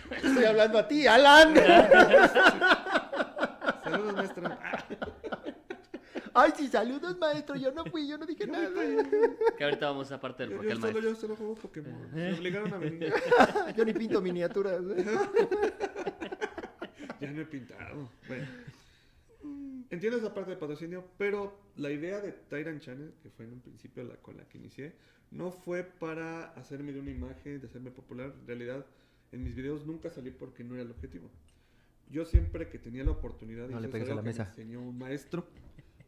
Estoy hablando a ti, Alan. Saludos, maestra. Ah, Ay, sí, saludos, maestro. Yo no fui, yo no dije nada. Que ahorita vamos a parte del yo, por qué yo el solo, yo solo juego Pokémon. Me obligaron a venir. Yo ni pinto miniaturas. ¿eh? Ya no he pintado. Bueno. Entiendo esa parte de patrocinio, pero la idea de Tyrant Channel, que fue en un principio la con la que inicié, no fue para hacerme de una imagen, de hacerme popular. En realidad, en mis videos nunca salí porque no era el objetivo. Yo siempre que tenía la oportunidad, y No le pegues a algo la que me mesa. enseñó un maestro,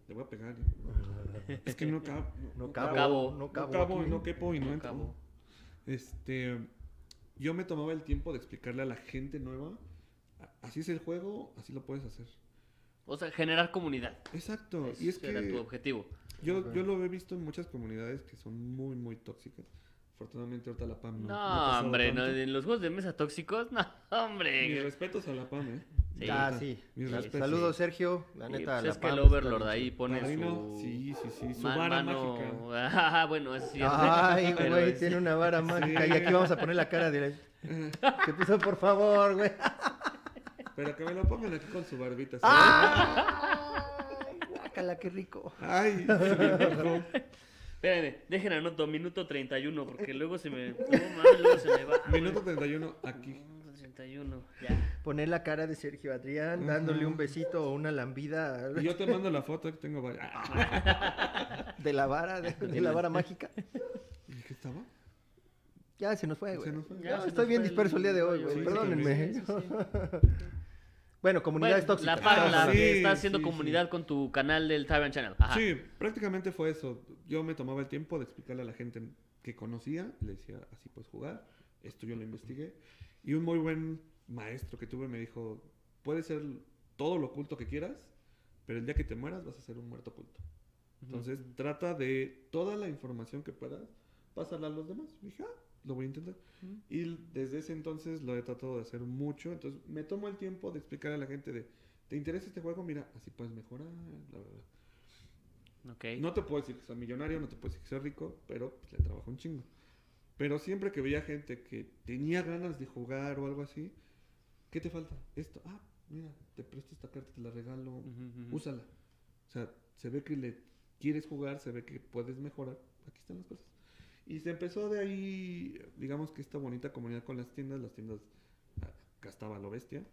le voy a pegar. Es que no cabo. No No cabo, cabo. no No cabo. aquí. no quepo y no, No entro. cabo. Este, yo me tomaba el tiempo de explicarle a la gente nueva, así es el juego, así lo puedes hacer. O sea, generar comunidad. Exacto. Ese y es era tu objetivo. yo, yo lo he visto en muchas comunidades que son muy, muy tóxicas. Afortunadamente ahorita la PAM no. No, no hombre, no, en los juegos de mesa tóxicos, no, Mis hombre. respetos a la PAM, ¿eh? Sí. Ah, sí. Mis respetos. Saludos, Sergio. La Sí, neta, pues la es que Pam el está Overlord ahí pone Padrino, su... Sí, sí, sí. Su ma- vara mano- mágica. Ah, bueno, eso sí. es- Ay, güey, es- tiene una vara mágica. Y Sí. aquí vamos a poner la cara de... ¿Qué puso, por favor, güey? Pero que me lo pongan aquí con su barbita. ¿sí? ¡Ay, guácala, qué rico! Ay, se me antojó. Espérenme, dejen anoto, minuto 31, porque luego se me... No, mames, luego se me va. Minuto 31 aquí. Minuto 31, ya. Poner la cara de Sergio Adrián, dándole un besito o una lambida Y yo te mando la foto que tengo varias. Ah, de la vara, de, de la vara mágica. ¿Y qué estaba? Ya se nos fue, güey. Se nos fue. Ya, Ya se estoy nos bien fue disperso el día de hoy, güey. sí, Perdónenme. sí, sí, sí. Bueno, comunidades Bueno, tóxicas. La, pa- Estamos la hablando. Sí, que está haciendo sí, comunidad con tu canal del Tyrant Channel. Ajá. Sí, prácticamente fue eso. Yo me tomaba el tiempo de explicarle a la gente que conocía, le decía, así puedes jugar, esto yo lo investigué. Y un muy buen maestro que tuve me dijo, puedes ser todo lo oculto que quieras, pero el día que te mueras vas a ser un muerto oculto. Entonces trata de toda la información que puedas pasarla a los demás. Y dije, ah, lo voy a intentar. Y desde ese entonces lo he tratado de hacer mucho. Entonces me tomo el tiempo de explicar a la gente de, ¿te interesa este juego? Mira, así puedes mejorar, la verdad. Ok. No te puedo decir que sea millonario, no te puedo decir que sea rico, pero pues, le trabajo un chingo. Pero siempre que veía gente que tenía ganas de jugar o algo así, ¿qué te falta? Esto, ah, mira, te presto esta carta, te la regalo, úsala. O sea, se ve que le quieres jugar, se ve que puedes mejorar, aquí están las cosas. Y se empezó de ahí, digamos que esta bonita comunidad con las tiendas, las tiendas, ah, acá estaba lo bestia.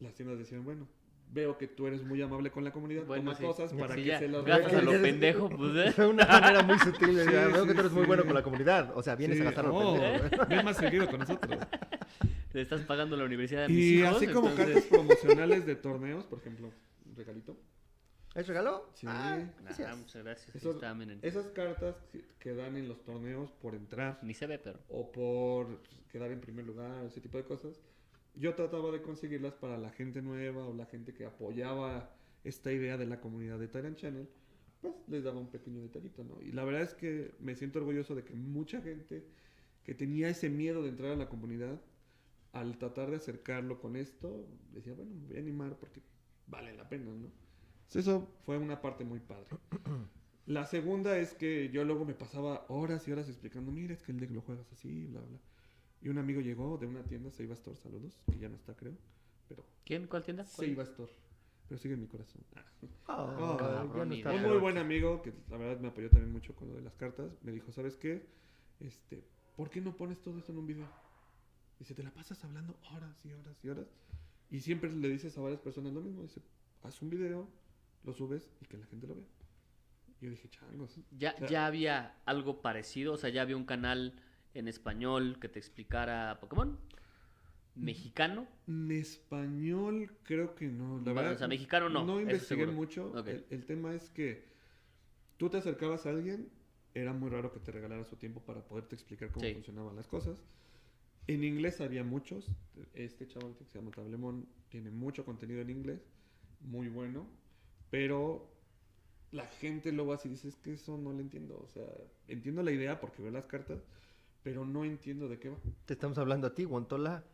Las tiendas decían, bueno, veo que tú eres muy amable con la comunidad, Bueno, toma sí. cosas para Sí, que ya, se las gastas a regales". lo pendejo, pues, ¿eh? Fue una manera muy sutil. de Sí, Veo que tú eres muy bueno con la comunidad. O sea, vienes Sí, a gastar lo oh, pendejo. ven más seguido con nosotros. Le estás pagando la universidad de mis Y hijos. así como entonces- cartas promocionales de torneos, por ejemplo, un regalito. ¿Es regalo? Sí. Ah, Ah, gracias. muchas gracias. Esos-. Esas cartas que- que dan en los torneos por entrar Ni se ve, pero. o por quedar en primer lugar, ese tipo de cosas, yo trataba de conseguirlas para la gente nueva o la gente que apoyaba esta idea de la comunidad de Tyrant Channel, pues les daba un pequeño detallito, ¿no? Y la verdad es que me siento orgulloso de que mucha gente que tenía ese miedo de entrar a la comunidad, al tratar de acercarlo con esto, decía, bueno, me voy a animar porque vale la pena, ¿no? Entonces, eso fue una parte muy padre. La segunda es que yo luego me pasaba horas y horas explicando, mira, es que el deck lo juegas así, bla, bla. Y un amigo llegó de una tienda, Seiba Store, saludos, que ya no está, creo, pero ¿Quién? ¿Cuál tienda? ¿Cuál? Seiba Store, pero sigue en mi corazón. Ah. Oh, Oh, ya cabrón, no ni está, idea. Un muy buen amigo, que la verdad me apoyó también mucho con lo de las cartas, me dijo, ¿sabes qué? Este, ¿por qué no pones todo esto en un video? Dice, te la pasas hablando horas y horas y horas. Y siempre le dices a varias personas lo mismo, dice, haz un video, lo subes y que la gente lo vea. Y yo dije, changos. ¿Ya, O sea, ¿Ya había algo parecido? O sea, ¿ya había un canal en español que te explicara Pokémon? ¿Mexicano? En español creo que no. La Bueno, verdad, o sea, mexicano no, No investigué mucho. El, el tema es que tú te acercabas a alguien, era muy raro que te regalara su tiempo para poderte explicar cómo Sí. funcionaban las cosas. En inglés había muchos. Este chaval que se llama Tablemón tiene mucho contenido en inglés, muy bueno, pero la gente luego así dice, es que eso no lo entiendo. O sea, entiendo la idea porque veo las cartas, pero no entiendo de qué va. Te estamos hablando a ti, Guantola.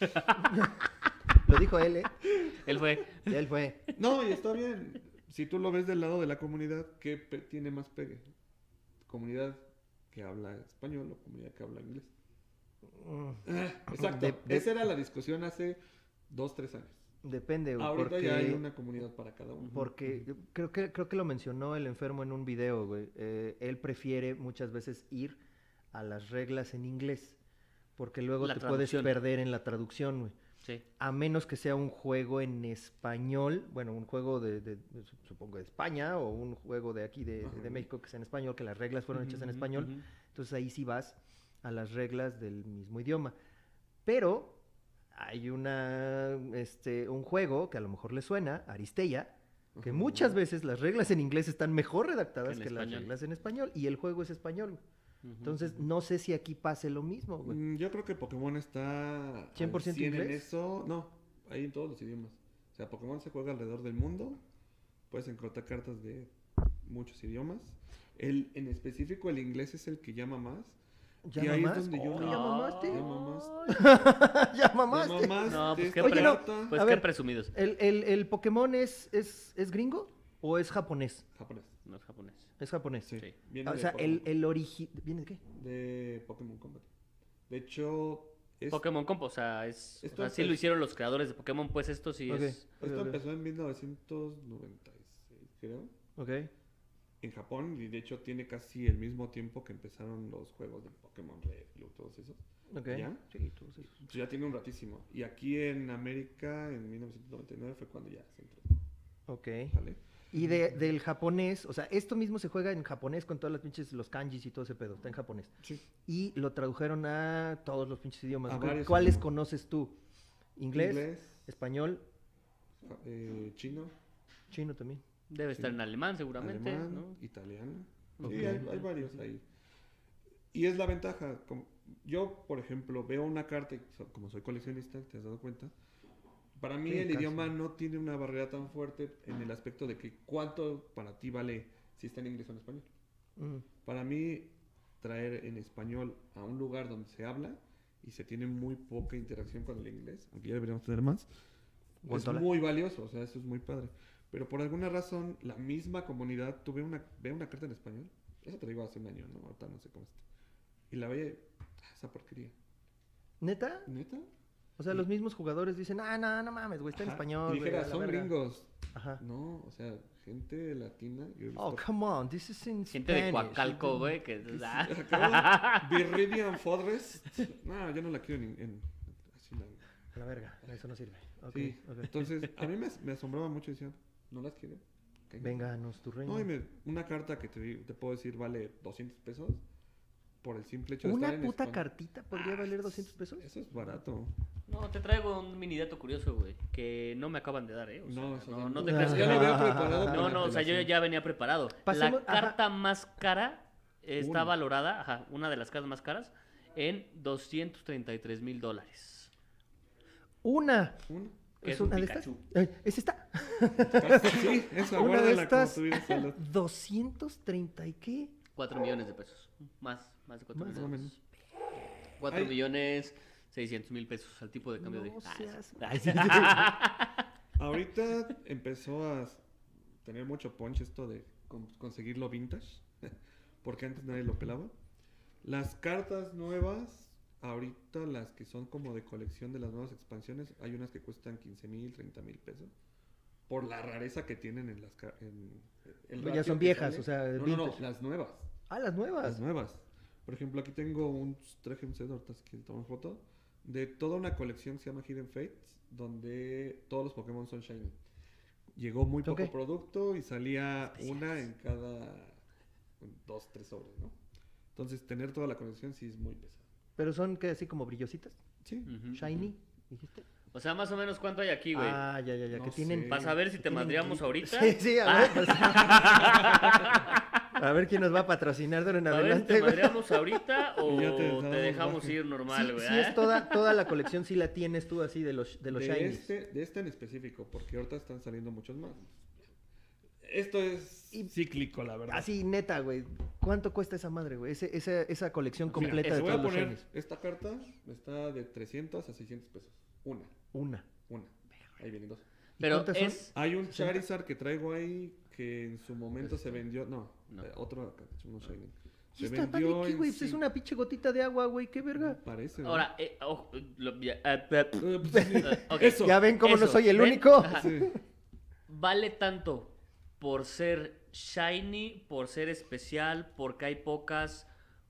Lo dijo él, ¿eh? Él fue. Él fue. No, y está bien. si tú lo ves del lado de la comunidad, ¿qué tiene más pegue? ¿Comunidad que habla español o comunidad que habla inglés? Mm, Exacto. De- de- Esa era la discusión hace dos, tres años. Depende, güey. Ahorita porque... ya hay una comunidad para cada uno. Porque creo que, creo que lo mencionó el enfermo en un video, güey. Eh, él prefiere muchas veces ir a las reglas en inglés. Porque luego La te puedes perder en la traducción, güey. Sí. A menos que sea un juego en español, bueno, un juego de, de- de- supongo, de España o un juego de aquí de, de México que sea en español, que las reglas fueron hechas en español. Entonces ahí sí vas a las reglas del mismo idioma. Pero hay una, este, un juego que a lo mejor le suena, Aristella, que muchas veces las reglas en inglés están mejor redactadas Que que, las reglas en español y el juego es español. Entonces no sé si aquí pase lo mismo, güey. Mm, Yo creo que Pokémon está. al 100% 100 en inglés. eso. No, hay en todos los idiomas. O sea, Pokémon se juega alrededor del mundo. Puedes encontrar cartas de muchos idiomas. El, en específico, el inglés es el que llama más. ¿Ya y ahí es donde yo Oh, ¿Ya mamaste? Ya mamaste. ¿Ya mamaste? Llama más No, pues qué, Oye, no, pues qué presumidos. ¿El, el, el Pokémon es, es, es gringo o es japonés? Japonés. No es japonés. Es japonés. Sí. Sí. Viene o de sea, Pokémon, el, el origen... ¿Viene de qué? de Pokémon Combat. De hecho, es- Pokémon Comp, o sea, es, o Esto sea, sí lo hicieron los creadores de Pokémon, pues esto sí es... esto empezó en 1996, creo. Ok. en Japón y de hecho tiene casi el mismo tiempo que empezaron los juegos de Pokémon Red y todos esos. Ok. ¿Ya? Sí, todos esos. Entonces ya tiene un ratísimo. Y aquí en América en 1999 fue cuando ya se entró. Ok. ¿Vale? Y de, del japonés, o sea, esto mismo se juega en japonés con todas las pinches, los kanjis y todo ese pedo, está en japonés. Sí. Y lo tradujeron a todos los pinches idiomas. A ¿Cu- varios ¿Cuáles idiomas. conoces tú? ¿Inglés? Inglés, ¿Español? ja- eh, chino, ¿Chino también? Debe estar en alemán seguramente, alemán, ¿no? italiano. Sí, hay, hay varios ahí. Y es la ventaja. como- yo, por ejemplo, veo una carta, y como soy coleccionista, te has dado cuenta. Para mí Sí, el casi. idioma no tiene una barrera tan fuerte en el aspecto de que cuánto para ti vale si está en inglés o en español. Mm. Para mí, traer en español a un lugar donde se habla y se tiene muy poca interacción con el inglés, aunque ya deberíamos tener más, es muy valioso, o sea, eso es muy padre. Pero por alguna razón, la misma comunidad, tuve una, ve una carta en español, eso te digo hace un año, ¿no? Ahorita no sé cómo está. Y la veía, "Ah, esa porquería. ¿Neta? ¿Neta? O sea, los mismos jugadores dicen, ah, no, no mames, güey, está en Ajá. español. Y güey, dijera, a la son verga". gringos. Ajá. No, o sea, gente latina. Oh, come on, this is in Gente de. Coacalco, güey, que... ¿Qué ah. sí? Acá, Viridian Forest. No, yo no la quiero en, en- así la- A la verga, eso no sirve. Ok, Sí, ok. entonces a mí me, me asombraba mucho y decía, no las quiero. Vénganos tu reino. No, y me- una carta que te, te puedo decir vale 200 pesos por el simple hecho de ¿Una estar en puta español. cartita podría Ah, valer 200 pesos? Eso es barato. No, te traigo un mini dato curioso, güey, que no me acaban de dar, ¿eh? O sea, No, no, eso no, no. te creas que... Ya lo había preparado. No, no, o sea, yo ya venía preparado. Pasemos- la ajá. carta más cara está Una. valorada, ajá, una de las cartas más caras, en 233 mil dólares. Una. Una. ¿Es es un una de estas? Eh, ¿Es esta? Sí, esa Una de estas. tú dices, Salo. 230 y qué? 4 millones de pesos. Más, más de 4 Más o millones. 4 Ay. millones 600 mil pesos al tipo de cambio de... No Ah, seas- Ay, sí. Ahorita empezó a tener mucho punch esto de con- conseguirlo vintage, porque antes nadie lo pelaba. Las cartas nuevas, ahorita las que son como de colección de las nuevas expansiones, hay unas que cuestan 15 mil, 30 mil pesos. Por la rareza que tienen en las... En, el Ya son viejas, sale. o sea, No, no, no, las nuevas. Ah, las nuevas. Las nuevas. Por ejemplo, aquí tengo un traje un set, ahorita si quieren tomar foto, de toda una colección que se llama Hidden Fates, donde todos los Pokémon son shiny. Llegó muy poco producto y salía una en cada dos, tres sobres, ¿no? Entonces, tener toda la colección sí es muy pesado. Pero son que así como brillositas. Sí. Shiny, dijiste. O sea, más o menos cuánto hay aquí, güey. Ah, ya, ya, ya. No que tienen. sé. Vas a ver si te madreamos ahorita. Sí, sí, a ver. pues. a ver quién nos va a patrocinar de ahora en A ver adelante. te madreamos ahorita o te dejamos ir normal, güey. sí ¿eh? es toda, toda la colección, sí la tienes tú así de los, de los de, shinies. este, de este en específico, porque ahorita están saliendo muchos más. Esto es Y- cíclico, la verdad. Así, neta, güey. ¿Cuánto cuesta esa madre, güey? Ese- esa, esa colección Mira, completa de voy a todos los poner shinies. esta carta, está de 300 a 600 pesos. Una, Una. una. Ahí vienen dos. ¿Y Pero cuántas son? es... Hay un 60. Charizard que traigo ahí que en su momento se vendió. No, No. eh, otro uno Shining. ¿Y Se esta madre vendió qué, güey? Pues es una pinche gotita de agua, güey. ¿Qué verga? Parece. ¿no? Ahora, eh, ojo, lo- ya, Eh, pues, sí. ok. Eso. ¿Ya ven cómo no Eso, soy el ¿ven? único? Ajá. Sí. Vale tanto por ser shiny, por ser especial, porque hay pocas,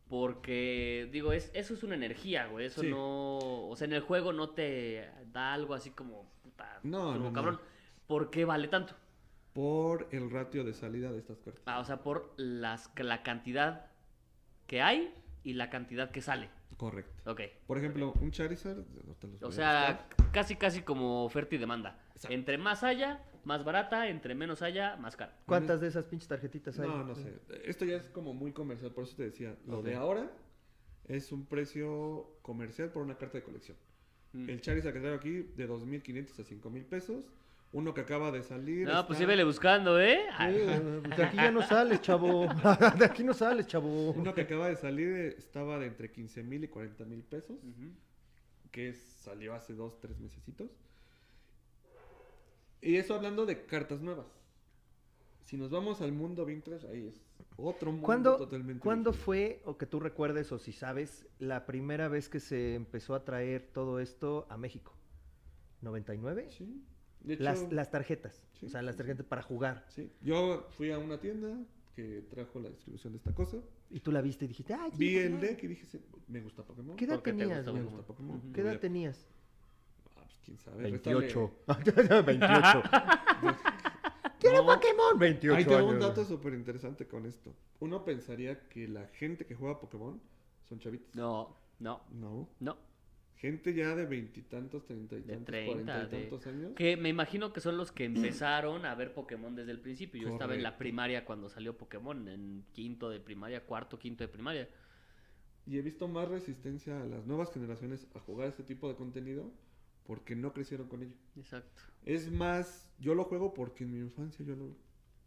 porque, digo, es, eso es una energía, güey. Eso Sí. no. O sea, en el juego no te da algo así como. Puta, No, turbo no, no. cabrón. ¿Por qué vale tanto? Por el ratio de salida de estas cartas. Ah, o sea, por las, la cantidad que hay y la cantidad que sale. Correcto. Ok. Por ejemplo, un Charizard. ahorita los voy O a sea, casi, casi como oferta y demanda. Exacto. Entre más haya, más barata. Entre menos haya, más cara. ¿Cuántas de esas pinches tarjetitas hay? No, no sé. Esto ya es como muy comercial, por eso te decía. Lo Ok. de ahora es un precio comercial por una carta de colección. Mm. El Charizard que traigo aquí, de 2.500 a 5.000 pesos. Uno que acaba de salir. No, pues está- sí, vele buscando, ¿eh? Sí, güey, pues de aquí ya no sales, chavo. De aquí no sales, chavo. Uno que acaba de salir eh, estaba de entre 15.000 y 40.000 pesos. Ujú. que salió hace dos, tres mesecitos. Y eso hablando de cartas nuevas. Si nos vamos al mundo vintage, ahí es otro mundo ¿Cuándo, totalmente ¿cuándo diferente. fue, o que tú recuerdes, o si sabes, la primera vez que se empezó a traer todo esto a México? ¿99? Sí. De hecho, Las, las tarjetas. Sí, o sea, las sí. tarjetas para jugar. sí. Yo fui a una tienda que trajo la distribución de esta cosa. Y tú la viste y dijiste, ¡ay! Vi el Pokémon". deck y dije, "Sí, me gusta Pokémon. ¿Qué edad ¿Por qué te tenías? Me gusta Pokémon. ¿Qué edad tenías? Ah, pues quién sabe. 28. réstale- 28. ¿Quiero No. Pokémon? 28 Ahí tengo un dato súper interesante con esto. Uno pensaría que la gente que juega Pokémon son chavitos. No, no, No. no. Gente ya de veintitantos, treinta y tantos, 30, cuarenta y tantos años. Que me imagino que son los que empezaron a ver Pokémon desde el principio. Yo estaba en la primaria cuando salió Pokémon, en quinto de primaria, cuarto, quinto de primaria. Y he visto más resistencia a las nuevas generaciones a jugar este tipo de contenido porque no crecieron con ello. Exacto. Es más, yo lo juego porque en mi infancia yo lo...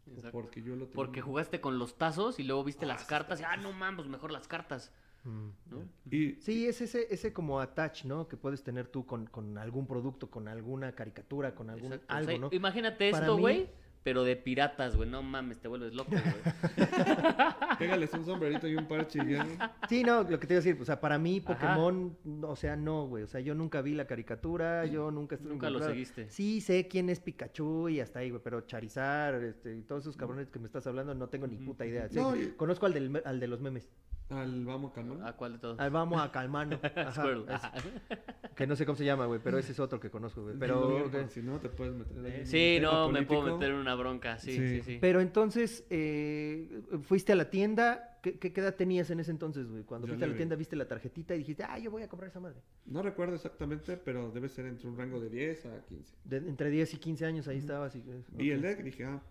exacto. Porque yo lo tenía. Porque jugaste con los tazos y luego viste Ah, las sí, cartas y, ah, no mames, mejor las cartas. ¿No? Y Sí, es ese, ese como attach, ¿no? Que puedes tener tú con, con algún producto, con alguna caricatura, con algún Exacto. O algo, sea, ¿no? Imagínate Para esto, mí- güey, pero de piratas, güey. No mames, te vuelves loco, güey. pégales un sombrerito y un parche y ya. Sí, no, lo que te iba a decir, o sea, para mí. Pokémon, no, o sea, no, güey, o sea, yo nunca vi la caricatura, yo nunca estuve Nunca lo seguiste. Sí, sé quién es Pikachu y hasta ahí, güey, pero Charizard, este, y todos esos cabrones que me estás hablando, no tengo ni puta idea. Sí, No, y- conozco al, del, al de los memes. Al vamos calmón. ¿A cuál de todos? Al vamos a calmano. Ajá, es- Ajá. que no sé cómo se llama, güey, pero ese es otro que conozco, güey. Pero, si no te puedes meter un Sí, no, me puedo meter en una bronca, sí, sí, Sí. sí. pero entonces, eh, fuiste a la tienda, ¿qué, qué edad tenías en ese entonces, güey? Cuando Yo fuiste a la tienda, viste la tarjetita y dijiste, ah, yo voy a comprar esa madre. No recuerdo exactamente, pero debe ser entre un rango de 10 a 15. De- entre 10 y 15 años ahí estabas. Y, eh, Vi el deck y dije, ah,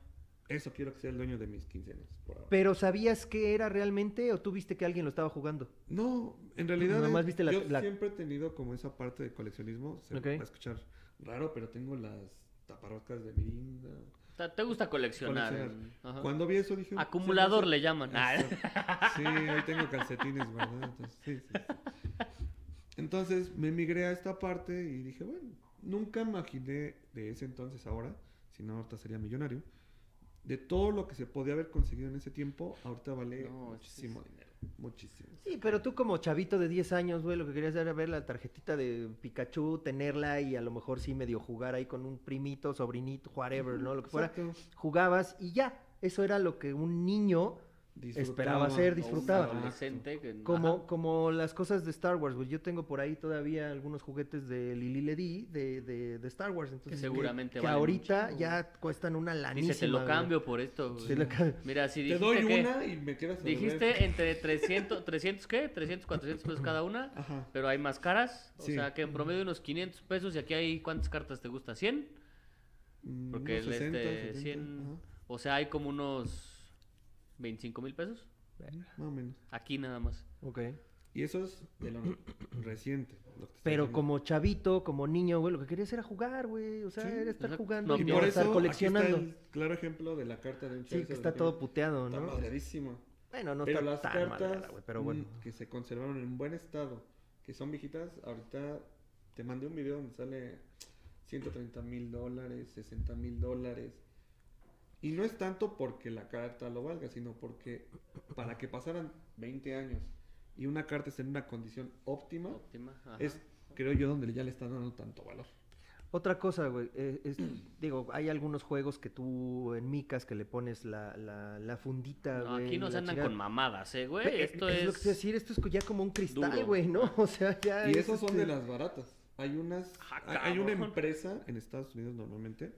eso quiero que sea el dueño de mis 15 años. Por ahora. Pero ¿sabías qué era realmente o tú viste que alguien lo estaba jugando? No, en realidad Nada más es- viste la- yo la- siempre he tenido como esa parte de coleccionismo. Se Ok. va a escuchar raro, pero tengo las taparrocas de Mirinda. Te gusta coleccionar. Coleccionar. Ajá. Cuando vi eso dije... Acumulador sí, le llaman. Ah. Sí, ahí tengo calcetines guardados. entonces, sí, sí, sí. Entonces me migré a esta parte y dije, bueno, nunca imaginé de ese entonces ahora, si no ahorita sería millonario, de todo lo que se podía haber conseguido en ese tiempo, ahorita vale No, muchísimo sí, sí. dinero. Muchísimo. Sí, pero tú como chavito de 10 años, güey, lo que querías era ver la tarjetita de Pikachu, tenerla y a lo mejor sí medio jugar ahí con un primito, sobrinito, whatever, ¿no? Lo que fuera. Exacto. Jugabas y ya. Eso era lo que un niño Esperaba ser, disfrutaba. adolescente que- Como, como las cosas de Star Wars, güey. Yo tengo por ahí todavía algunos juguetes de Lili Ledy de, de, de Star Wars. Entonces, seguramente Que, un ahorita chingo, ya cuestan una lanísima. Dice, te lo güey. cambio por esto. güey". Te lo. Mira, si Te dijiste doy que... una y me quedas. Dijiste entre 300, 300 ¿qué? 300, 400 pesos cada una, Ajá. pero hay más caras. O Sí. sea, que en promedio unos 500 pesos y aquí hay, ¿cuántas cartas te gusta? ¿100? Mm, Porque el 60, este, 70, 100, ajá, o sea, hay como unos 25 mil pesos. Más o menos. Aquí nada más. Ok. Y eso es de lo reciente. lo que Pero como chavito, como niño, güey, lo que querías era jugar, güey. O sea, Sí, era estar exacto. jugando No, y por estar eso coleccionando. aquí está el claro ejemplo de la carta de un Sí, que está todo puteado, Está ¿no? madreadísimo. Bueno, no pero está las tan cartas madreada, güey, pero bueno. que se conservaron en buen estado, que son viejitas, ahorita te mandé un video donde sale 130 mil dólares, 60 mil dólares. Y no es tanto porque la carta lo valga, sino porque para que pasaran 20 años y una carta esté en una condición óptima, es, creo yo, donde ya le están dando tanto valor. Otra cosa, güey, eh, es- digo, hay algunos juegos que tú en micas que le pones la, la, la fundita, No, güey. aquí no se la andan con mamadas, eh, güey. Esto es, es. lo que te iba a decir, esto es ya como un cristal, duro. güey, ¿no? O sea, ya Y es, esos son de este, las baratas. Hay unas, Ah, hay- una empresa en Estados Unidos normalmente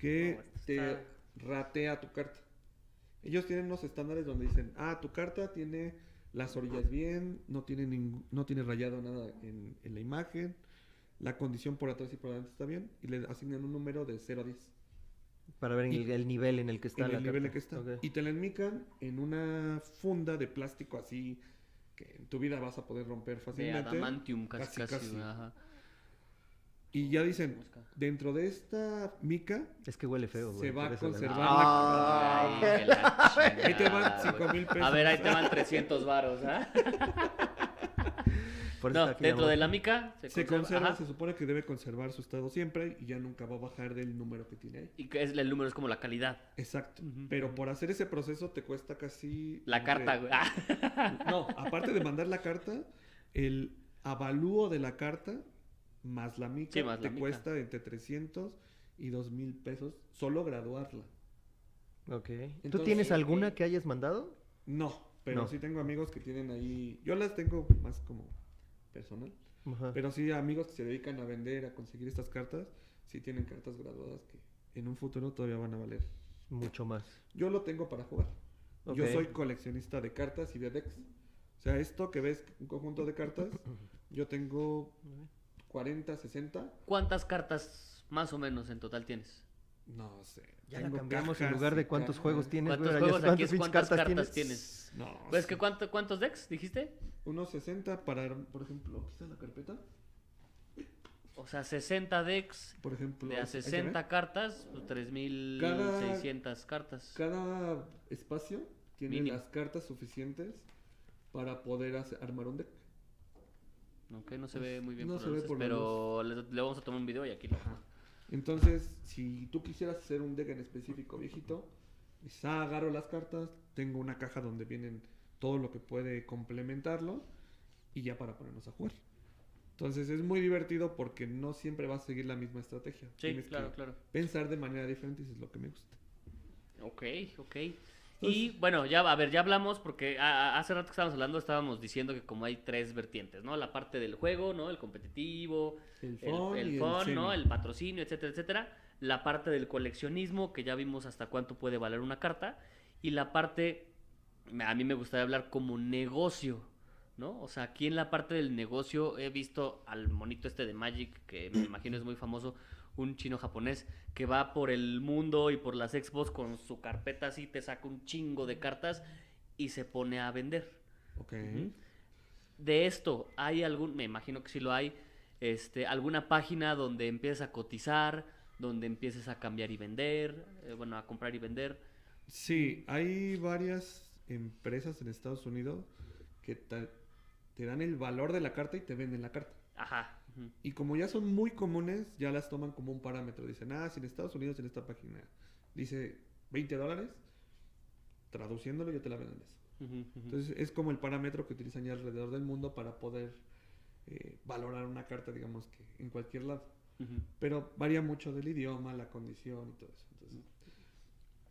que No, te ratea tu carta. Ellos tienen unos estándares donde dicen, ah, tu carta tiene las orillas bien, no tiene ningún, no tiene rayado nada en, en la imagen, la condición por atrás y por adelante está bien, y le asignan un número de 0 a 10. Para ver y- el, el nivel en el que está en la el nivel carta. que está. Y te la enmican en una funda de plástico así que en tu vida vas a poder romper De fácilmente. adamantium, casi, Casi, casi. casi. güey, ajá. Y ya dicen, dentro de esta mica Es que huele feo, güey. Se va a la- conservar Ah, Ay, la Ahí te van chingada, 5 güey. mil pesos. A ver, ahí te van 300 varos, ¿ah? por eso No, dentro de la mica se, Se conserva. se supone que debe conservar su estado siempre y ya nunca va a bajar del número que tiene ahí. Y que es, el número es como la calidad. Exacto. Pero por hacer ese proceso te cuesta casi... La entre- carta, güey. Ah. No, aparte de mandar la carta, el avalúo de la carta más la mica Sí, más la te mica. cuesta entre 300 y 2 mil pesos solo graduarla. Ok. ¿Tú tienes alguna que hayas mandado? No, pero No. sí tengo amigos que tienen ahí... Yo las tengo más como personal. Ajá. Pero sí, amigos que se dedican a vender, a conseguir estas cartas, sí tienen cartas graduadas que en un futuro todavía van a valer. Mucho más. Yo lo tengo para jugar. Yo soy coleccionista de cartas y de decks. O sea, esto que ves, un conjunto de cartas, yo tengo 40, 60. ¿Cuántas cartas más o menos en total tienes? No sé. Ya la cambiamos en lugar de cuántos cajas. juegos tienes, ¿Cuántos güey. juegos aquí es cuántas cartas tienes? No, Pues sí. que cuánto, ¿cuántos decks dijiste? Unos 60 para, por ejemplo, está la carpeta. O sea, 60 decks Por ejemplo, de a ahí se ve. 60 cartas, pues, 3600 cartas. Cada espacio tiene Mínimo. las cartas suficientes para poder hacer- armar un deck. Ok, no se ve muy bien No por se ve luces, por la pero le, le vamos a tomar un video y aquí lo Entonces, si tú quisieras hacer un deck en específico viejito, dices, ah, agarro las cartas, tengo una caja donde vienen todo lo que puede complementarlo y ya para ponernos a jugar. Entonces es muy divertido porque no siempre vas a seguir la misma estrategia. Sí, Tienes claro, que claro. pensar de manera diferente y eso es lo que me gusta. Ok, ok. Y bueno, ya, a ver, ya hablamos porque a- a- hace rato que estábamos hablando estábamos diciendo que como hay tres vertientes, ¿no? La parte del juego, ¿no? El competitivo, El fun el y el fun, ¿no? El patrocinio, etcétera, etcétera. La parte del coleccionismo, que ya vimos hasta cuánto puede valer una carta. Y la parte, a mí me gustaría hablar como negocio, ¿no? O sea, aquí en la parte del negocio he visto al monito este de Magic, que me imagino es muy famoso, un chino japonés, que va por el mundo y por las expos con su carpeta así, te saca un chingo de cartas y se pone a vender. Ok. De esto, ¿hay algún, me imagino que sí lo hay, este, alguna página donde empieces a cotizar, donde empieces a cambiar y vender, eh, bueno, a comprar y vender? Sí, hay varias empresas en Estados Unidos que te dan el valor de la carta y te venden la carta. Ajá. Y como ya son muy comunes, ya las toman como un parámetro. Dicen, ah, si en Estados Unidos en esta página dice 20 dólares, traduciéndolo yo te la vendo en eso. Entonces es como el parámetro que utilizan ya alrededor del mundo para poder eh, valorar una carta, digamos que en cualquier lado. Pero varía mucho del idioma, la condición y todo eso. Entonces,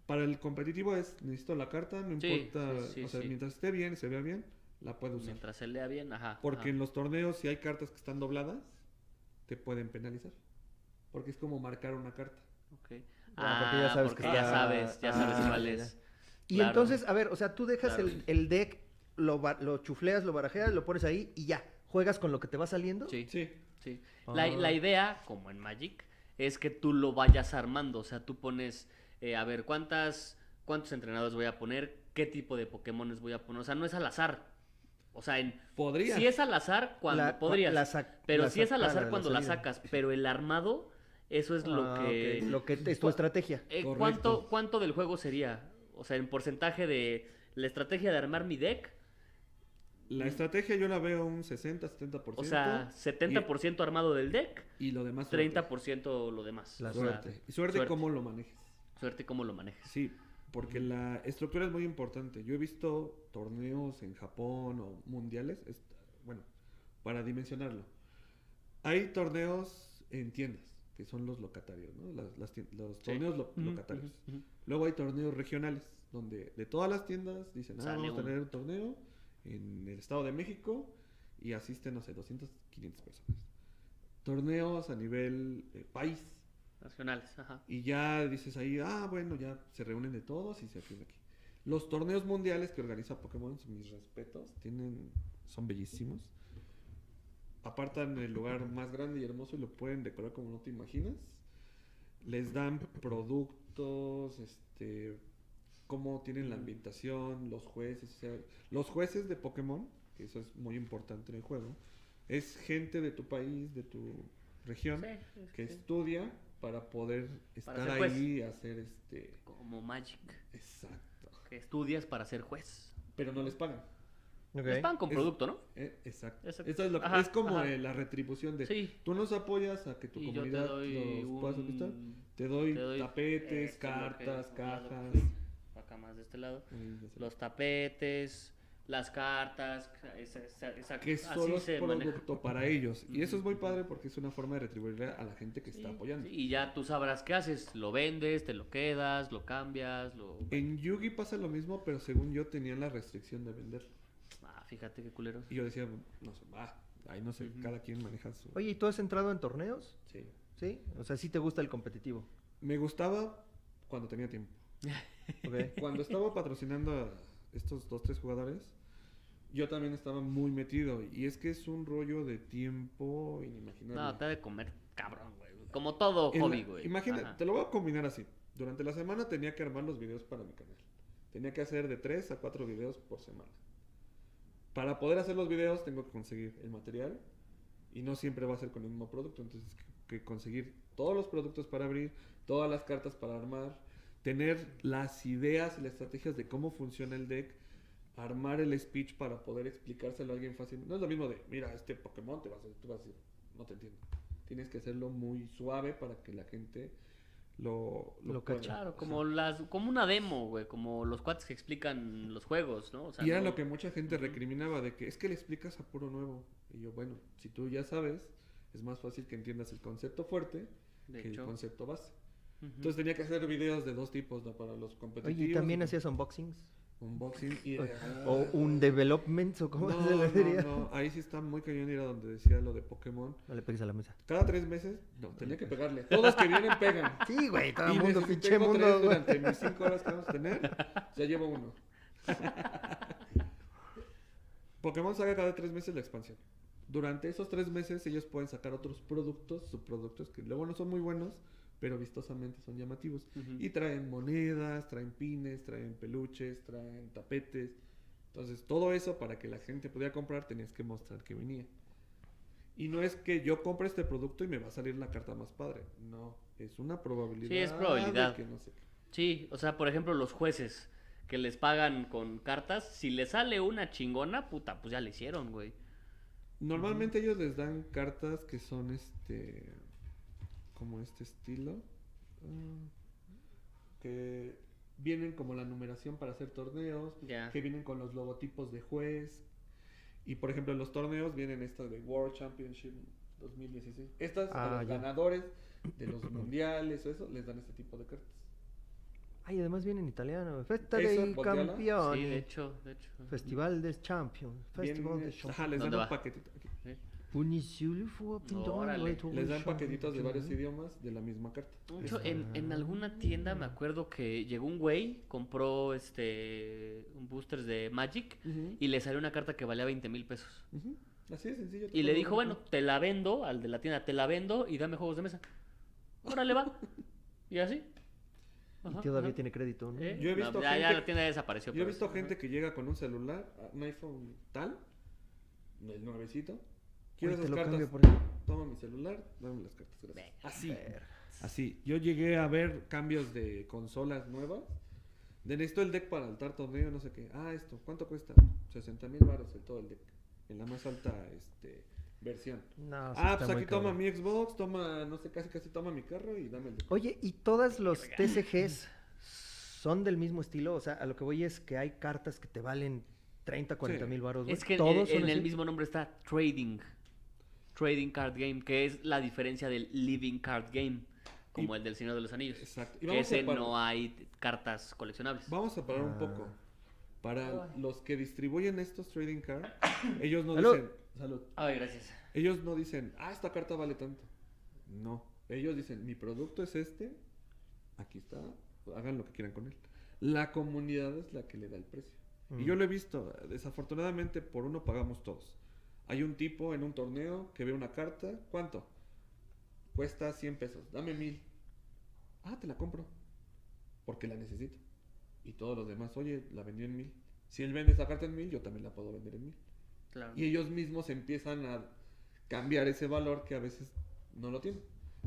para el competitivo es, necesito la carta, no Sí, importa, sí, sí, o sea, sí. mientras esté bien, se vea bien, la puedo usar. Mientras se lea bien, ajá. Porque ajá. en los torneos, si hay cartas que están dobladas, te pueden penalizar. Porque es como marcar una carta. Ok. Ah, porque ya sabes porque que ya está- sabes, ya sabes Ah, cuál ya, es. Y Claro. entonces, a ver, o sea, tú dejas Claro. el, el deck, lo, lo chufleas, lo barajeas, lo pones ahí y ya. ¿Juegas con lo que te va saliendo? Sí, Sí. sí. La, Ah. la idea, como en Magic, es que tú lo vayas armando. O sea, tú pones, eh, a ver, ¿cuántas, ¿cuántos entrenadores voy a poner? ¿Qué tipo de Pokémones voy a poner? O sea, no es al azar. O sea, en, Podría. si es al azar, cuando La- podrías. la pero la si es al azar la cuando la, sacas. Pero el armado, eso es lo Ah, que... Lo que es tu estrategia. Eh, Correcto. ¿cuánto, ¿Cuánto del juego sería? O sea, en porcentaje de la estrategia de armar mi deck. La estrategia yo la veo un 60-70%. O sea, 70% armado del deck, y, y lo demás suerte. 30% lo demás. La O sea, Suerte. Y suerte, suerte. cómo lo manejes. Suerte cómo lo manejes. Sí, porque la estructura es muy importante. Yo he visto torneos en Japón o mundiales, es- bueno, para dimensionarlo. Hay torneos en tiendas, que son los locatarios, ¿no? Las- las los Sí. torneos lo- Ujú, locatarios. ujú, ujú. Luego hay torneos regionales, donde de todas las tiendas dicen, ah, vamos a tener un torneo en el Estado de México y asisten, no sé, 200, 500 personas. Torneos a nivel eh, país. Nacionales, ajá. Y ya dices ahí, ah, bueno, ya se reúnen de todos y se firma aquí. Los torneos mundiales que organiza Pokémon, mis respetos, tienen, son bellísimos. Apartan el lugar más grande y hermoso y lo pueden decorar como no te imaginas. Les dan productos, este, cómo tienen la ambientación, los jueces. o sea, los jueces de Pokémon, que eso es muy importante en el juego, es gente de tu país, de tu región, Sí, es que que- estudia para poder estar juez. ahí y hacer este... Como Magic. Exacto. Que estudias para ser juez. Pero no les pagan. Les pagan con Es- producto, ¿no? Eh, exacto. Exacto. Eso es, lo que- Ajá, es como eh, la retribución de... Sí. Tú nos apoyas a que tu Y yo te comunidad doy los puedas conquistar. un... Te doy, te doy tapetes, cartas, cajas. Acá más de este lado. Los tapetes, las cartas. esa- esa- esa- que así solo es se maneja. producto para ellos. Y eso es muy padre porque es una forma de retribuirle a la gente que Sí, está apoyando. sí, y ya tú sabrás qué haces. Lo vendes, te lo quedas, lo cambias, lo... En Yugi pasa lo mismo, pero según yo tenían la restricción de vender. Ah, fíjate qué culeros. Y yo decía, no sé, va, ahí no sé, Ujú. cada quien maneja su... Oye, ¿y tú has entrado en torneos? Sí. ¿Sí? O sea, ¿sí te gusta el competitivo? Me gustaba cuando tenía tiempo. Ok. Cuando estaba patrocinando a estos dos, tres jugadores, yo también estaba muy metido. Y es que es un rollo de tiempo inimaginable. No, te ha de comer cabrón, güey. Como todo En la- hobby, güey. Imagina, Ajá. te lo voy a combinar así. Durante la semana tenía que armar los videos para mi canal. Tenía que hacer de 3 a 4 videos por semana. Para poder hacer los videos tengo que conseguir el material y no siempre va a ser con el mismo producto. Entonces, que conseguir todos los productos para abrir, todas las cartas para armar, tener las ideas y las estrategias de cómo funciona el deck, armar el speech para poder explicárselo a alguien fácil. No es lo mismo de, mira, este Pokémon te va a hacer, tú vas a decir, no te entiendo. Tienes que hacerlo muy suave para que la gente lo, Lo como las, como una demo, güey, como los cuates que explican los juegos, ¿no? O sea, Y era no- lo que mucha gente recriminaba de que es que le explicas a puro nuevo. Y yo, bueno, si tú ya sabes, es más fácil que entiendas el concepto fuerte de que hecho. el concepto base. Entonces tenía que hacer videos de dos tipos, ¿no? Para los competitivos. Oye, ¿y también hacías unboxings? Unboxing y... O, un development, ¿o cómo no, se le diría? no, ahí sí está muy cañón ir a donde decía lo de Pokémon. No le pegues a la mesa. Cada tres meses, no, tenía que pegarle. Todos que vienen pegan. Sí, güey, todo el mundo, pinche mundo, tres durante mis cinco horas que vamos a tener, ya llevo uno. Pokémon saca cada tres meses la expansión. Durante esos tres meses ellos pueden sacar otros productos, subproductos que luego no son muy buenos, pero vistosamente son llamativos. Y traen monedas, traen pines, traen peluches, traen tapetes. Entonces todo eso para que la gente pudiera comprar tenías que mostrar que venía. Y no es que yo compre este producto y me va a salir la carta más padre. No, es una probabilidad. Sí, es probabilidad. que no sé qué. Sí, o sea, por ejemplo, los jueces que les pagan con cartas, si les sale una chingona, puta, pues ya le hicieron, güey. Normalmente ellos les dan cartas que son este. Como este estilo. ah, que vienen como la numeración para hacer torneos. Que vienen con los logotipos de juez. Y por ejemplo, en los torneos vienen estas de World Championship 2016. Estas Ah, a los ganadores de los mundiales o eso les dan este tipo de cartas. Ay, además viene en italiano. Festa dei campioni. Sí, de hecho, de hecho. Festival des Champions. Festival des Champions. ajá, les dan ¿Dónde un paquetito. aquí. Les dan paquetitos de varios idiomas de la misma carta. De hecho, en, en alguna tienda me acuerdo que llegó un güey, compró este un boosters de Magic y le salió una carta que valía 20 mil pesos. Así de sencillo. Y le dijo, bueno, te la vendo al de la tienda, te la vendo y dame juegos de mesa. Órale, va. Y así. Y Ajá, todavía ajá. tiene crédito, ¿no? ¿Eh? Yo he No, visto ya, ya gente- la tienda ya desapareció. Yo he visto gente ajá. que llega con un celular, un iPhone tal, el nuevecito. Quiero Oye, te esas lo cartas. cambio por ahí. Toma mi celular, dame las cartas. gracias. Así. Así. Yo llegué a ver cambios de consolas nuevas. De necesito el deck para altar torneo, no sé qué. Ah, esto, ¿cuánto cuesta? 60 mil baros el todo el deck. En la más alta este, versión. No, ah, pues aquí toma cabrón. mi Xbox, toma, no sé, casi casi toma mi carro y dame el de... Oye, ¿y todas los TCGs son del mismo estilo? O sea, a lo que voy es que hay cartas que te valen 30, 40 Sí. mil baros. Es que en, ¿Todos en son el mismo nombre está Trading. Trading Card Game, que es la diferencia del Living Card Game, como Y- el del Señor de los Anillos. Exacto. Y Que vamos a ese no hay cartas coleccionables. Vamos a parar un Ah. poco. Para los que distribuyen estos trading cards, ellos no Salud. dicen... Salud. Ay, gracias. Ellos no dicen, ah, esta carta vale tanto. No. Ellos dicen, mi producto es este, aquí está, hagan lo que quieran con él. La comunidad es la que le da el precio. Y Mm. yo lo he visto, desafortunadamente por uno pagamos todos. Hay un tipo en un torneo que ve una carta, ¿cuánto? Cuesta 100 pesos, dame mil. Ah, te la compro, porque la necesito. Y todos los demás, oye, la vendió en mil. Si él vende esa carta en mil, yo también la puedo vender en mil. Claro. Y ellos mismos empiezan a cambiar ese valor que a veces no lo tienen.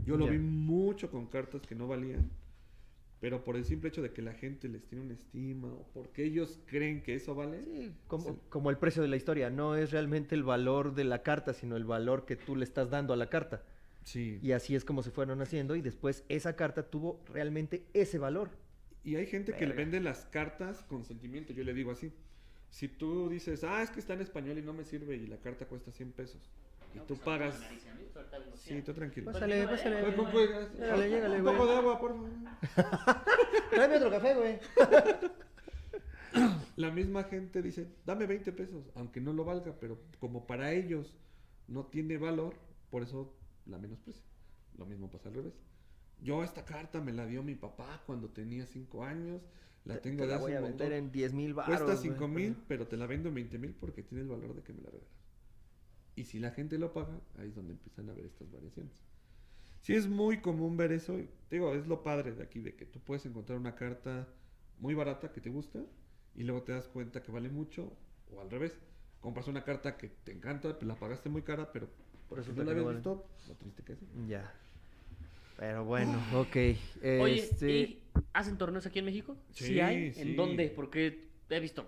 Yo lo Ya. vi mucho con cartas que no valían, pero por el simple hecho de que la gente les tiene una estima o porque ellos creen que eso vale. Sí, como, Sí. como el precio de la historia. No es realmente el valor de la carta, sino el valor que tú le estás dando a la carta. Sí. Y así es como se fueron haciendo y después esa carta tuvo realmente ese valor. Y hay gente que le Verga. vende las cartas con sentimiento, yo le digo así. Si tú dices, ah, es que está en español y no me sirve y la carta cuesta 100 pesos, y tú pagas... Sí, tú tranquilo. Pásale, pásale. Pues, pues, pues, Llégale, un poco de agua, por favor. Tráeme otro café, güey. La misma gente dice, dame 20 pesos, aunque no lo valga, pero como para ellos no tiene valor, por eso la menosprecia. Lo mismo pasa al revés. Yo esta carta me la dio mi papá cuando tenía 5 años, la tengo Te de la hace voy a un vender montón. en 10 mil. Cuesta güey, 5 mil, pero- te la vendo en 20 mil porque tiene el valor de que me la regalas. Y si la gente lo paga, ahí es donde empiezan a ver estas variaciones. Sí es muy común ver eso. Digo, es lo padre de aquí, de que tú puedes encontrar una carta muy barata que te gusta y luego te das cuenta que vale mucho o al revés. Compras una carta que te encanta, la pagaste muy cara, pero por eso no la habías visto, lo triste que es. Ya. Pero bueno, ok. Oye, Este, ¿y ¿hacen torneos aquí en México? Sí, hay? sí. ¿En dónde? Porque he visto,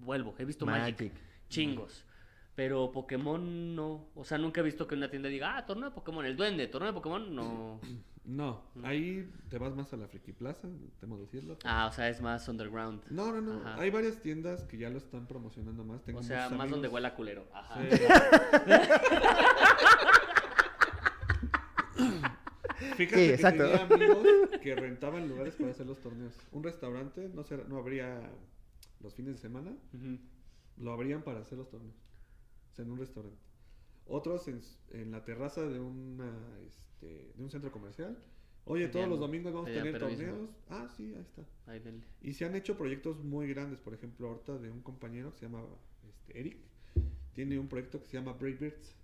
vuelvo, he visto Magic, Magic. chingos. Pero Pokémon no. O sea, nunca he visto que una tienda diga, ah, torneo de Pokémon, el duende, torneo de Pokémon, no. No, ahí te vas más a la Friki Plaza, temo decirlo. Ah, o sea, es más underground. No, no, no. Ajá. Hay varias tiendas que ya lo están promocionando más. Tengo o sea, más donde amigos- huela culero. Ajá. Sí. Fíjate Sí, que tenía amigos que rentaban lugares para hacer los torneos. Un restaurante no, será- no habría los fines de semana, lo abrían para hacer los torneos. Sea, en un restaurante. Otros en, la terraza de, una, este, de un centro comercial. Oye, todos los domingos vamos a tener torneos. Ah, sí, ahí está. Ahí denle. Y se han hecho proyectos muy grandes, por ejemplo, ahorita de un compañero que se llama este, Eric, tiene un proyecto que se llama Brave Birds.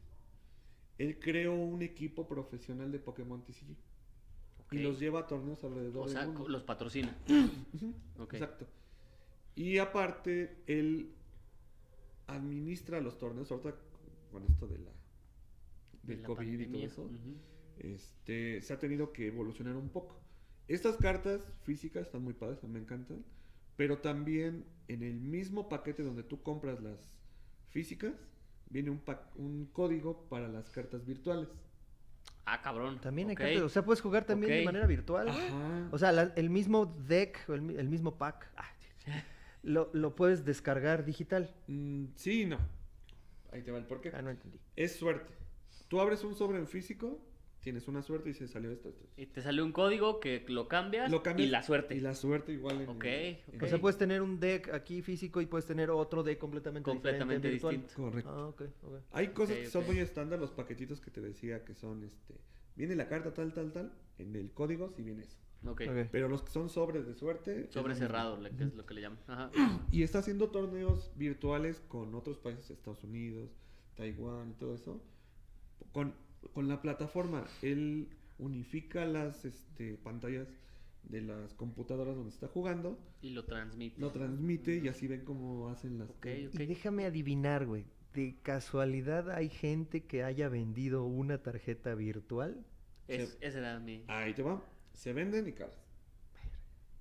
Él creó un equipo profesional de Pokémon TCG y los lleva a torneos alrededor O sea, del mundo. co- los patrocina. Exacto. Y aparte, él administra los torneos ahorita con esto de la De del la COVID y todo pandemia. eso Ujú. este, se ha tenido que evolucionar un poco. Estas cartas físicas están muy padres, me encantan, pero también en el mismo paquete donde tú compras las físicas, viene un, pa- un código para las cartas virtuales. Ah, cabrón. También hay cartas, o sea, puedes jugar también de manera virtual. Ajá. O sea, la- el mismo deck o el, el mismo pack ah, lo, lo puedes descargar digital. Mm, sí y no. Ahí te va el porqué. Ah, no entendí. Es suerte. Tú abres un sobre en físico, tienes una suerte y se salió esto, esto. Y te sale un código que lo cambias, Lo cambias y la suerte. Y la suerte igual en Ok, el- ok. en O sea, puedes tener un deck aquí físico y puedes tener otro deck completamente, Completamente diferente virtual. distinto. Correcto. Ah, ok, ok. Hay cosas que son muy estándar, los paquetitos que te decía que son, este, viene la carta tal, tal, tal, en el código sí viene eso. Ok. Ok. Pero los que son sobres de suerte. Sobre cerrado, le- que es lo que le llaman. Ajá. Y está haciendo torneos virtuales con otros países, Estados Unidos, Taiwán y todo eso. Con, con la plataforma, él unifica las este, pantallas de las computadoras donde está jugando, Y lo transmite. lo transmite y así ven cómo hacen las Ok, cosas. ok. Y déjame adivinar, güey. ¿De casualidad hay gente que haya vendido una tarjeta virtual? Es- ese era mi. Ahí te va. Se venden y caras.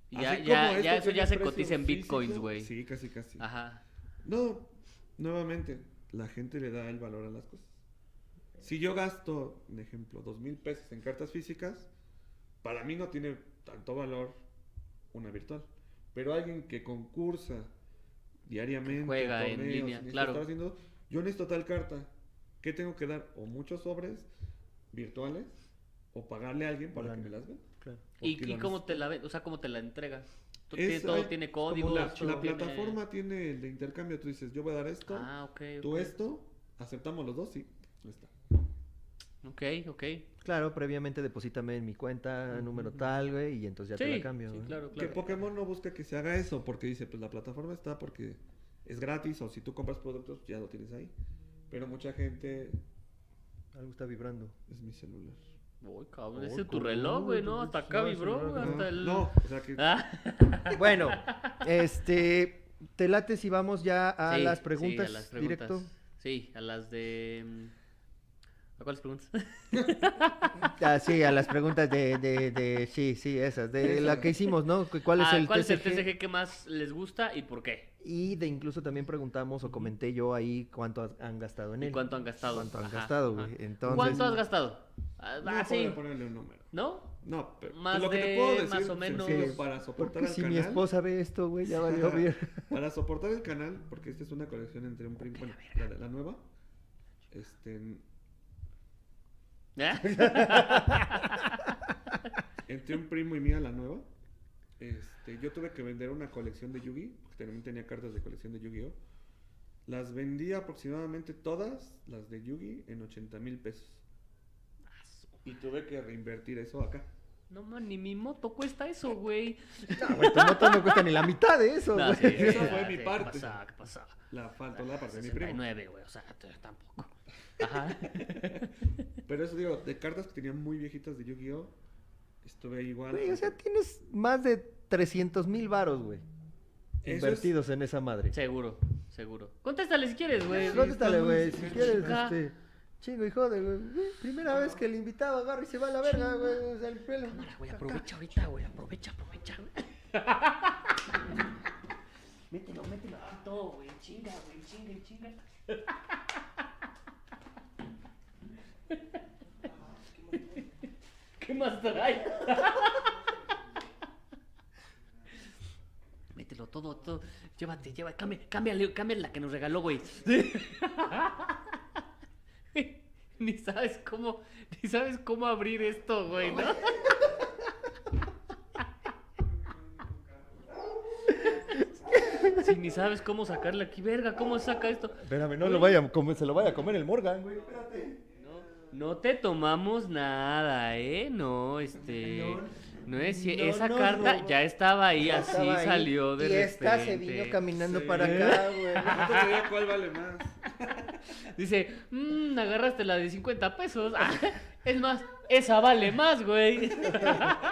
Y ya, Así ya, ya eso ya se cotiza en físico, bitcoins, güey. Sí, casi, casi. Ajá. No, nuevamente, la gente le da el valor a las cosas. Si yo gasto, un ejemplo, dos mil pesos en cartas físicas, para mí no tiene tanto valor una virtual. Pero alguien que concursa diariamente, juega en torneos, línea, necesita claro. estar haciendo, yo necesito tal carta. ¿Qué tengo que dar? O muchos sobres virtuales, o pagarle a alguien para que me las venda. Claro. ¿Y, y cómo te la? O sea, ¿cómo te la entrega? Tú- Es- tiene- todo hay- tiene como códigos. La, todo la tiene- plataforma tiene el de intercambio. Tú dices, yo voy a dar esto, Ah, ok. tú esto, aceptamos los dos, sí, está. Ok, ok. Claro, previamente deposítame en mi cuenta número tal, güey, y entonces ya te la cambio. sí, güey. claro, Que. Pokémon no busca que se haga eso, porque dice, pues la plataforma está porque es gratis, o si tú compras productos, ya lo tienes ahí. Pero mucha gente Algo está vibrando. es mi celular. Uy, cabrón, ese es tu reloj, güey, ¿no? Hasta sí, acá vibró, hasta no, el... no, o sea que Ah, Bueno, este, te late si vamos ya a sí, las sí, preguntas, a las preguntas. directo. Sí, a las de... mm, ¿A cuáles preguntas? Ah, sí, a las preguntas de, de, de, sí, sí, esas, de la que hicimos, ¿no? ¿Cu- ¿Cuál es Ah, el ¿Cuál TCG? es el TCG que más les gusta y por qué? Y de incluso también preguntamos o comenté yo ahí cuánto has- han gastado en ¿Y él. cuánto han gastado? ¿Cuánto han Ajá, gastado, ajá. güey? Entonces, ¿Cuánto has gastado? Ah, no ah, sí. ponerle un número. ¿no? No, pero Más lo que de- te puedo decir más o menos- sencillo, para soportar Porque al si canal, mi esposa ve esto, güey, ya valió bien. para soportar el canal, porque esta es una colección entre un primo, bueno, la nueva, este, ¿Eh? entre un primo y mía la nueva, este, yo tuve que vender una colección de Yugi, porque también tenía cartas de colección de Yu-Gi-Oh. Las vendí aproximadamente todas, las de Yugi, en 80 mil pesos. Y tuve que reinvertir eso acá. No, man, ni mi moto cuesta eso, güey. No, güey, tu moto no cuesta ni la mitad de eso, No, güey. sí, Eso sí, fue sí, mi ¿qué parte. pasa? ¿Qué pasa? La faltó la parte de mi primo. 69, güey, o sea, tampoco. Ajá. Pero eso digo, de cartas que tenía muy viejitas de Yu-Gi-Oh! Estuve igual. Güey, o sea, tienes más de 300 mil varos, güey. Es- Invertidos en esa madre. Seguro, seguro. Contéstale si quieres, güey. Contéstale, está muy güey, si quieres, este... Chingo y jode, güey. Primera vez que el invitado agarra y se va a la verga, güey. O sea, el pelo. Cámara, güey, aprovecha ahorita, güey. Aprovecha, aprovecha, güey. mételo, mételo aquí todo, güey. Chinga, güey, chinga, chinga. ¿Qué más trae? Mételo todo, todo. Llévate, llévate. Cambia, cámbiale, cámbiale la que nos regaló, güey. ni sabes cómo, ni sabes cómo abrir esto, güey, ¿no? Si ni sabes cómo sacarle aquí, verga, ¿cómo saca esto? Espérame, no lo vaya a comer, se lo vaya a comer el Morgan, güey. Espérate. No, no te tomamos nada, ¿eh? No, este. No, es no esa nos carta ya estaba ahí, Ya así estaba ahí, salió de Y esta se vino caminando Sí. para acá, güey. No cuál vale más. Dice, mmm, agarraste la de 50 pesos. Ah, es más, esa vale más, güey.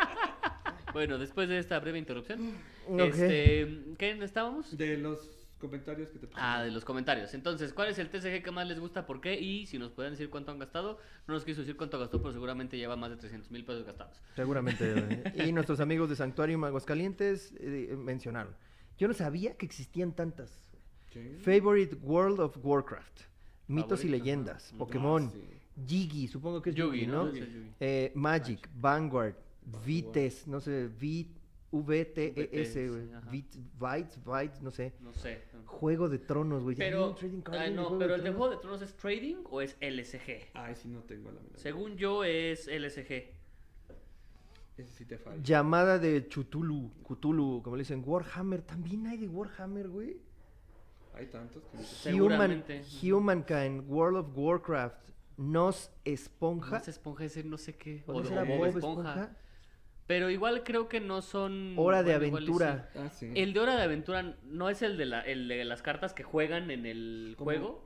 bueno, después de esta breve interrupción, Ok. este, ¿qué estábamos? De los comentarios que te puse. Ah, de los comentarios. Entonces, ¿cuál es el TCG que más les gusta? ¿Por qué? Y si nos pueden decir cuánto han gastado. No nos quiso decir cuánto gastó, pero seguramente lleva más de 300 mil pesos gastados. Seguramente. Y nuestros amigos de Santuario Aguascalientes eh, mencionaron. Yo no sabía que existían tantas. Favorite World of Warcraft. Mitos y leyendas. Pokémon. Ah, sí. Yugi, supongo que es Yugi, Yugi, ¿no? ¿no? Sí, es Yugi. Eh, Magic, Vanguard, Vites, no sé, V- VTES, VTS, güey. Vites, Vites, no sé. No sé. Juego de Tronos, güey. ¿Ya Pero, vieron Trading Card ah, no, Juego pero de el de? Juego de Tronos es trading o es LSG? Ay, sí, no tengo la menor. Según yo es LSG. Ese sí te falla. Llamada de Chutulu, Cthulhu, como le dicen, Warhammer. También hay de Warhammer, güey. Hay tantos que. Human. Humankind, World of Warcraft, Nos Esponja. Más esponja ese no sé qué. ¿O O, o Bob Bob esponja. Esponja? Pero igual creo que no son. Hora de bueno, aventura. Ah, sí. El de Hora de Aventura no es el de, la, el de las cartas que juegan en el ¿Cómo? juego.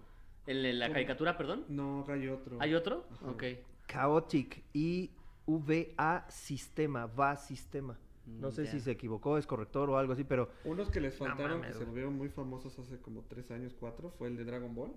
En la ¿Cómo? caricatura, perdón. No, acá hay otro. ¿Hay otro? Ajá. Ok. Chaotic y VA Sistema, va Sistema. No Mm, sé ya. si se equivocó, es corrector o algo así, pero Unos que les No faltaron, mames, que se volvieron muy famosos hace como tres años, cuatro, fue el de Dragon Ball.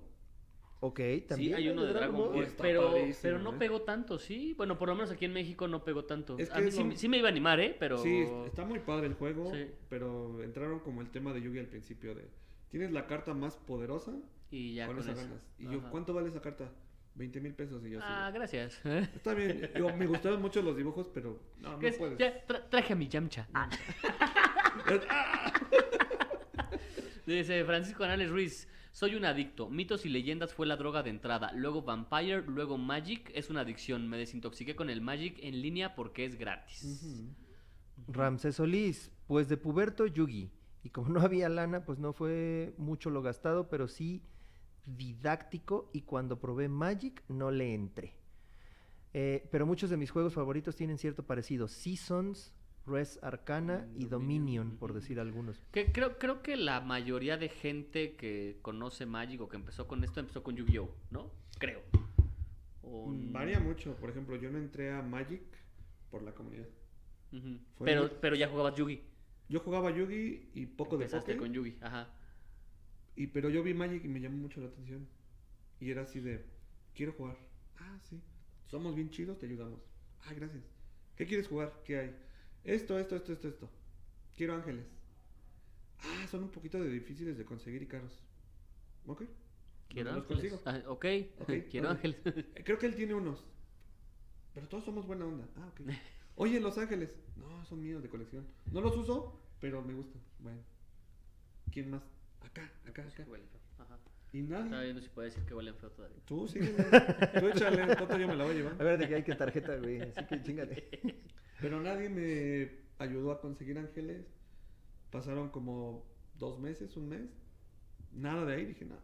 Ok, Sí, también. hay uno de Dragon Ball, pero, pero no ¿eh? pegó tanto, sí. Bueno, por lo menos aquí en México no pegó tanto. Es a que mí es sí, lo- sí me iba a animar, ¿eh? Pero... Sí, está muy padre el juego, Sí. pero entraron como el tema de Yugi al principio de... Tienes la carta más poderosa, Y ya con ganas. Y yo. ¿cuánto vale esa carta? 20 mil pesos y yo. Ah, gracias. Está bien, me gustaron mucho los dibujos, pero no, no puedes. Ya, tra- traje a mi Yamcha. Dice Francisco Anales Ruiz. Soy un adicto. Mitos y leyendas fue la droga de entrada. Luego Vampire, luego Magic. Es una adicción. Me desintoxiqué con el Magic en línea porque es gratis. Ujú. Ramsés Solís, pues de puberto Yugi. Y como no había lana, pues no fue mucho lo gastado, pero sí didáctico. Y cuando probé Magic, no le entré. Eh, pero muchos de mis juegos favoritos tienen cierto parecido. Seasons, Res Arcana Mm, y Dominion, Dominion, por ujú. decir algunos. Que creo, creo que la mayoría de gente que conoce Magic o que empezó con esto empezó con Yu-Gi-Oh, ¿no? Creo. O- Mm, Varía mucho. Por ejemplo, yo no entré a Magic por la comunidad. Pero, muy- pero ya jugabas Yugi. Yo jugaba Yugi y poco de Empezaste Poké. con Yugi, ajá. Y pero yo vi Magic y me llamó mucho la atención. Y era así de, quiero jugar. Ah, sí. Somos bien chidos, te ayudamos. Ah, gracias. ¿Qué quieres jugar? ¿Qué hay? Esto, esto, esto, esto, esto. Quiero ángeles. Ah, son un poquito de difíciles de conseguir y caros. Ok. Quiero los ángeles. consigo. Ah, ok, Ok, quiero vale. ángeles. Eh, Creo que él tiene unos. Pero todos somos buena onda. Ah, ok. Oye, Los Ángeles. No, son míos de colección. No los uso, pero me gustan. Bueno. ¿Quién más? Acá, acá, acá. Huelen feo. Ajá. Y Estaba nadie. viendo si puede decir que huelen feo todavía. Tú sígueme. Tú échale. Toto yo me la voy a A llevar. ver, de que hay que tarjeta, güey. Así que chingale. Pero nadie me ayudó a conseguir ángeles. Pasaron como dos meses, un mes. Nada de ahí. Dije, nada.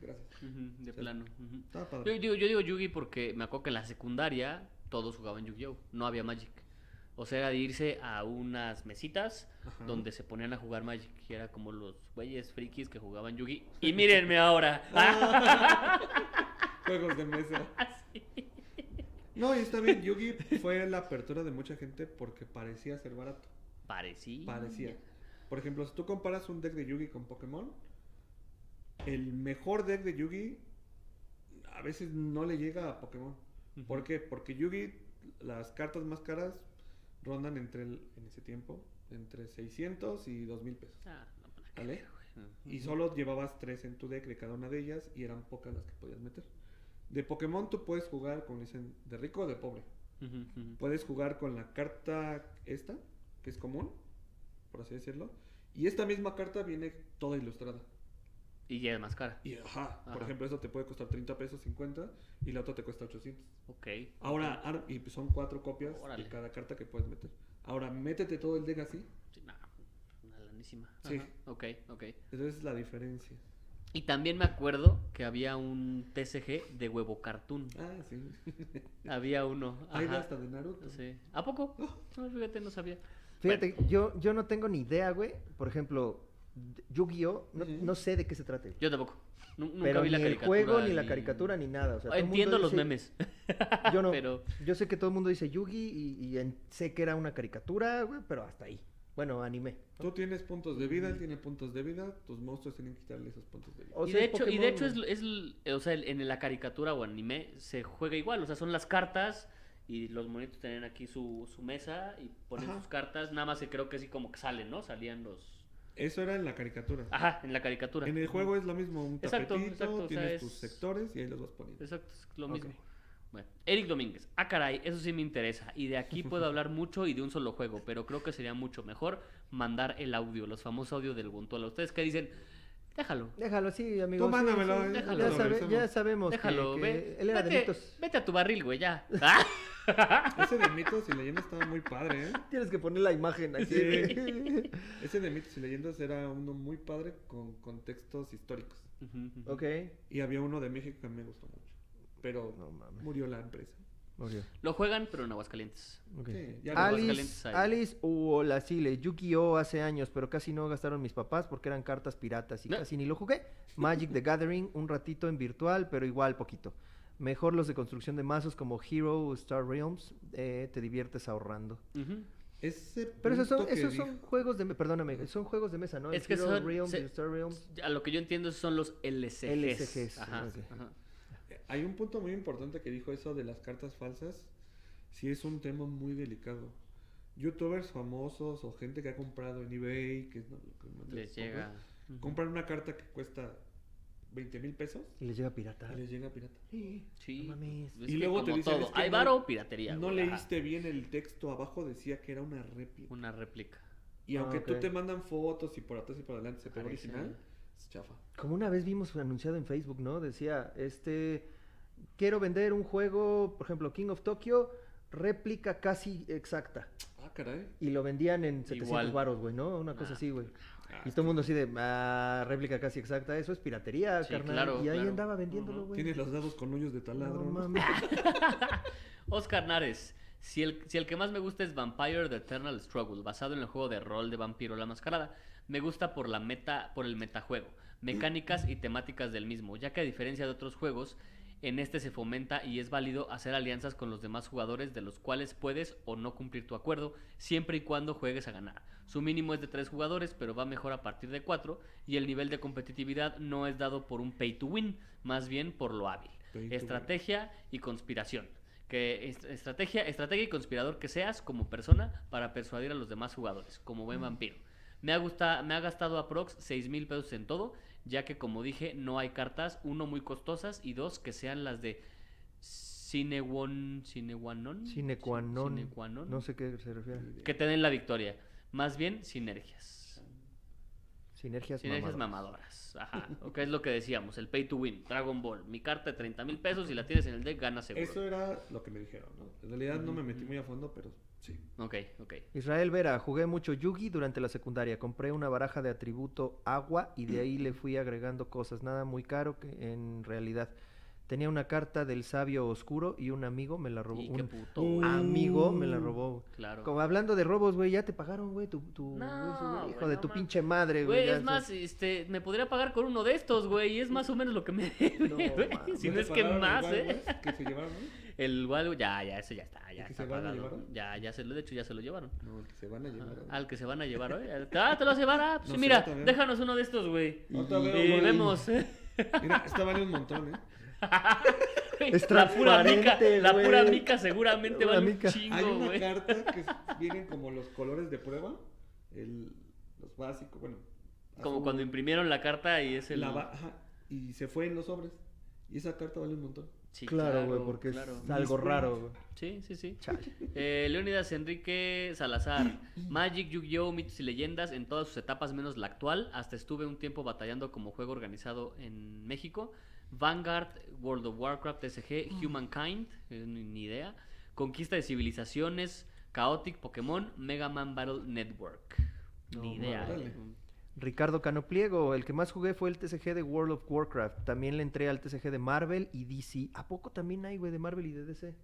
Gracias. De Sí. plano. Estaba Yo digo, yo digo Yugi porque me acuerdo que en la secundaria todos jugaban Yu-Gi-Oh! No había Magic. O sea, era de irse a unas mesitas Ajá. donde se ponían a jugar Magic. Y era como los güeyes frikis que jugaban Yugi. Y mírenme ahora. Juegos de mesa. Así. No, y está bien. Yugi fue la apertura de mucha gente porque parecía ser barato. Parecía. Parecía. Por ejemplo, si tú comparas un deck de Yugi con Pokémon, el mejor deck de Yugi a veces no le llega a Pokémon. ¿Por qué? Porque Yugi, las cartas más caras rondan entre, el- en ese tiempo, entre 600 y 2000 pesos. Ah, no, qué ¿Vale? Y solo llevabas tres en tu deck de cada una de ellas y eran pocas las que podías meter. De Pokémon tú puedes jugar, como dicen, de rico o de pobre. Puedes jugar con la carta esta, que es común, por así decirlo. Y esta misma carta viene toda ilustrada. Y ya es más cara. Y ajá, por ejemplo, eso te puede costar 30 pesos, 50, y la otra te cuesta 800. Ok. Ahora, y son cuatro copias Órale. de cada carta que puedes meter. Ahora, métete todo el deck así. Sí, nah, una lanísima. Sí. Ajá, Ok, ok. Esa es la diferencia. Y también me acuerdo que había un TCG de huevo cartoon. Ah, sí. Había uno. Hay hasta de Naruto. Sí. ¿A poco? No, fíjate, no sabía. Fíjate, yo, yo no tengo ni idea, güey. Por ejemplo, Yu-Gi-Oh! No, sé de qué se trata. Yo tampoco. Nunca Pero vi ni la el caricatura. juego, ni la caricatura, ni nada. O sea, todo el mundo Entiendo los dice- memes. Yo no. Pero- Yo sé que todo el mundo dice Yugi y, y en- sé que era una caricatura, güey, pero hasta ahí. Bueno, anime. Tú tienes puntos de vida, él tiene puntos de vida, tus monstruos tienen que quitarle esos puntos de vida. O y, sea, de es hecho, y de hecho es, güey. es l- o sea, en la caricatura o anime se juega igual. O sea, son las cartas y los monitos tienen aquí su, su mesa y ponen Ajá. sus cartas. Nada más que creo que sí como que salen, ¿no? Salían los... Eso era en la caricatura. Ajá, en la caricatura. En el juego es lo mismo, un Exacto, tapetito, exacto, o sea, tienes es- tus sectores y ahí los vas poniendo. Exacto, es lo mismo. Bueno, Eric Domínguez. Ah, caray, eso sí me interesa. Y de aquí puedo hablar mucho y de un solo juego, pero creo que sería mucho mejor mandar el audio, los famosos audios del Gontola. ¿Ustedes qué dicen? Déjalo. Déjalo así, amigo. Tú mándamelo, eh, déjalo. Ya, sabe- ya sabemos que- Déjalo, que, ve. él era de vete, mitos. vete a tu barril, güey, ya. Ah, Ese de mitos y leyendas estaba muy padre, ¿eh? Tienes que poner la imagen aquí. Sí. Ese de mitos y leyendas era uno muy padre con contextos históricos. Ok. Y había uno de México que me gustó mucho. Pero No mames. murió la empresa. Murió. Lo juegan, pero en Aguascalientes. Ok. Sí, ya en Alice, Aguascalientes hay. Alice Uolasile, Yu-Gi-Oh! hace años, pero casi no gastaron mis papás porque eran cartas piratas y No. casi ni lo jugué. Magic the Gathering, un ratito en virtual, pero igual poquito. Mejor los de construcción de mazos como Hero o Star Realms, eh, te diviertes ahorrando. Ese Pero esos son, esos dijo- son juegos de, me- perdóname, son juegos de mesa, ¿no? Es El que Hero son- Realms se- y Star Realms. A lo que yo entiendo son los LCGs. LCGs, ajá. Hay un punto muy importante que dijo eso de las cartas falsas. Sí es un tema muy delicado. Youtubers famosos o gente que ha comprado en eBay, que es no- lo que más Les llega. Compran una carta que cuesta 20 mil pesos Y les llega pirata. y les llega pirata. Sí. No mames. Es Y luego te dicen, todo, es que hay no- varo, piratería. No güey, leíste bien el texto abajo, decía que era una réplica. Una réplica. Y Ah, aunque tú te mandan fotos y por atrás y por adelante se te ve original, es chafa. Como una vez vimos anunciado en Facebook, ¿no? Decía, este, quiero vender un juego, por ejemplo, King of Tokyo, réplica casi exacta. Ah, caray. Y lo vendían en 700 Igual. baros, güey, ¿no? Una cosa Ah. así, güey. Ah, Y todo el mundo así de, ah, réplica casi exacta, eso es piratería, Sí, carnal. claro, y ahí claro. andaba vendiéndolo, güey. Tienes los dados con hoyos de taladro. No ¿no? mames. Oscar Nares. Si el, si el que más me gusta es Vampire The Eternal Struggle, basado en el juego de rol de Vampiro la Mascarada, me gusta por la meta, por el metajuego, mecánicas y temáticas del mismo, ya que a diferencia de otros juegos, en este se fomenta y es válido hacer alianzas con los demás jugadores de los cuales puedes o no cumplir tu acuerdo, siempre y cuando juegues a ganar. Su mínimo es de 3 jugadores, pero va mejor a partir de 4, y el nivel de competitividad no es dado por un pay to win, más bien por lo hábil. Estrategia y conspiración. Que est- estrategia, estrategia y conspirador que seas como persona para persuadir a los demás jugadores, como buen vampiro. Me ha, gusta, me ha gastado aprox 6 mil pesos en todo, ya que como dije, no hay cartas, uno muy costosas y dos que sean las de Cinewon, Cinewanon. Sine qua non. Sine qua non, No sé qué se refiere. Que te den la victoria. Más bien sinergias. Sinergias, Sinergias mamadoras. mamadoras. Ajá. O que es lo que decíamos, el pay to win, Dragon Ball. Mi carta de 30 mil pesos y la tienes en el deck, ganas seguro. Eso era lo que me dijeron, ¿no? En realidad no me metí muy a fondo, pero sí. Ok, ok. Israel Vera, jugué mucho Yugi durante la secundaria. Compré una baraja de atributo agua y de ahí le fui agregando cosas. Nada muy caro que en realidad. Tenía una carta del sabio oscuro y un amigo me la robó. Y qué Un puto, un amigo me la robó. Claro. Como hablando de robos, güey, ya te pagaron, güey, tu, tu No, eso, güey, hijo güey, de no tu pinche madre, güey. Es se- más, este, me podría pagar con uno de estos, güey, y es más o menos lo que me debe, No, güey. Si no es que más, ¿eh? Que se llevaron, ¿no? El Wild, ya, ya, eso ya está, ya ¿El que está se van a pagado. Ya, ya se lo, de hecho, ya se lo llevaron. No, el que se van a llevar. ¿no? Al que se van a llevar hoy. Ah, te lo vas a llevar, ah, pues No sí, sé, mira, también. déjanos uno de estos, güey. Y güey. vemos. Mira, esta vale un montón, ¿eh? Es la pura mica, transparente, la pura mica seguramente pura vale mica. un Hay chingo, una güey. carta que vienen como los colores de prueba, el, los básicos, bueno. Como azul, cuando imprimieron la carta y es el... la ajá, y se fue en los sobres. Y esa carta vale un montón. Sí, Claro, güey, porque claro. es algo raro, güey. Sí, sí, sí. Eh, Leonidas Enrique Salazar. Magic, Yu-Gi-Oh, mitos y leyendas en todas sus etapas menos la actual. Hasta estuve un tiempo batallando como juego organizado en México. Vanguard, World of Warcraft, SG, Humankind, eh, ni idea. Conquista de civilizaciones, Chaotic, Pokémon, Mega Man Battle Network. No, ni idea. eh. Ricardo Cano Pliego, el que más jugué fue el TCG de World of Warcraft. También le entré al TCG de Marvel y DC. ¿A poco también hay, güey, de Marvel y de DC?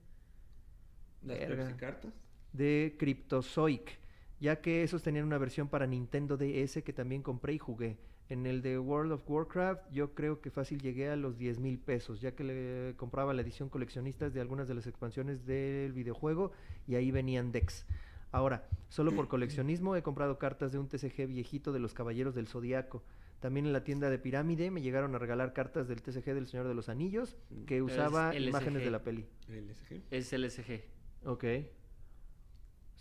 Las. Pepsi cartas. De Cryptozoic, ya que esos tenían una versión para Nintendo DS que también compré y jugué. En el de World of Warcraft yo creo que fácil llegué a los 10 mil pesos, ya que le compraba la edición coleccionistas de algunas de las expansiones del videojuego y ahí venían decks. Ahora, solo por coleccionismo he comprado cartas de un TCG viejito de los Caballeros del Zodiaco. También en la tienda de Pirámide me llegaron a regalar cartas del TCG del Señor de los Anillos que Es usaba imágenes de la peli. El SG. Es LSG. Ok.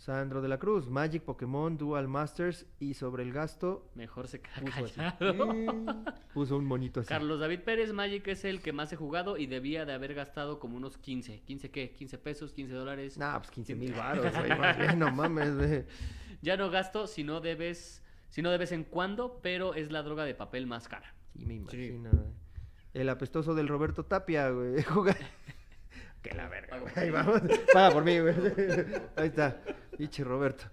Sandro de la Cruz, Magic, Pokémon, Dual Masters y sobre el gasto Mejor se queda Puso así. callado. Puso un monito así. Carlos David Pérez, Magic es el que más he jugado y debía de haber gastado como unos 15. ¿15 qué? ¿15 pesos? ¿15 dólares? Nah, pues 15 mil baros, güey. más bien, no mames, güey. Ya no gasto si no debes, si no de vez en cuando, pero es la droga de papel más cara. Sí, me imagino. El apestoso del Roberto Tapia, güey. Juga- que la verga, güey. Ahí vamos. Paga por mí, güey. Ahí está. Pinche Roberto.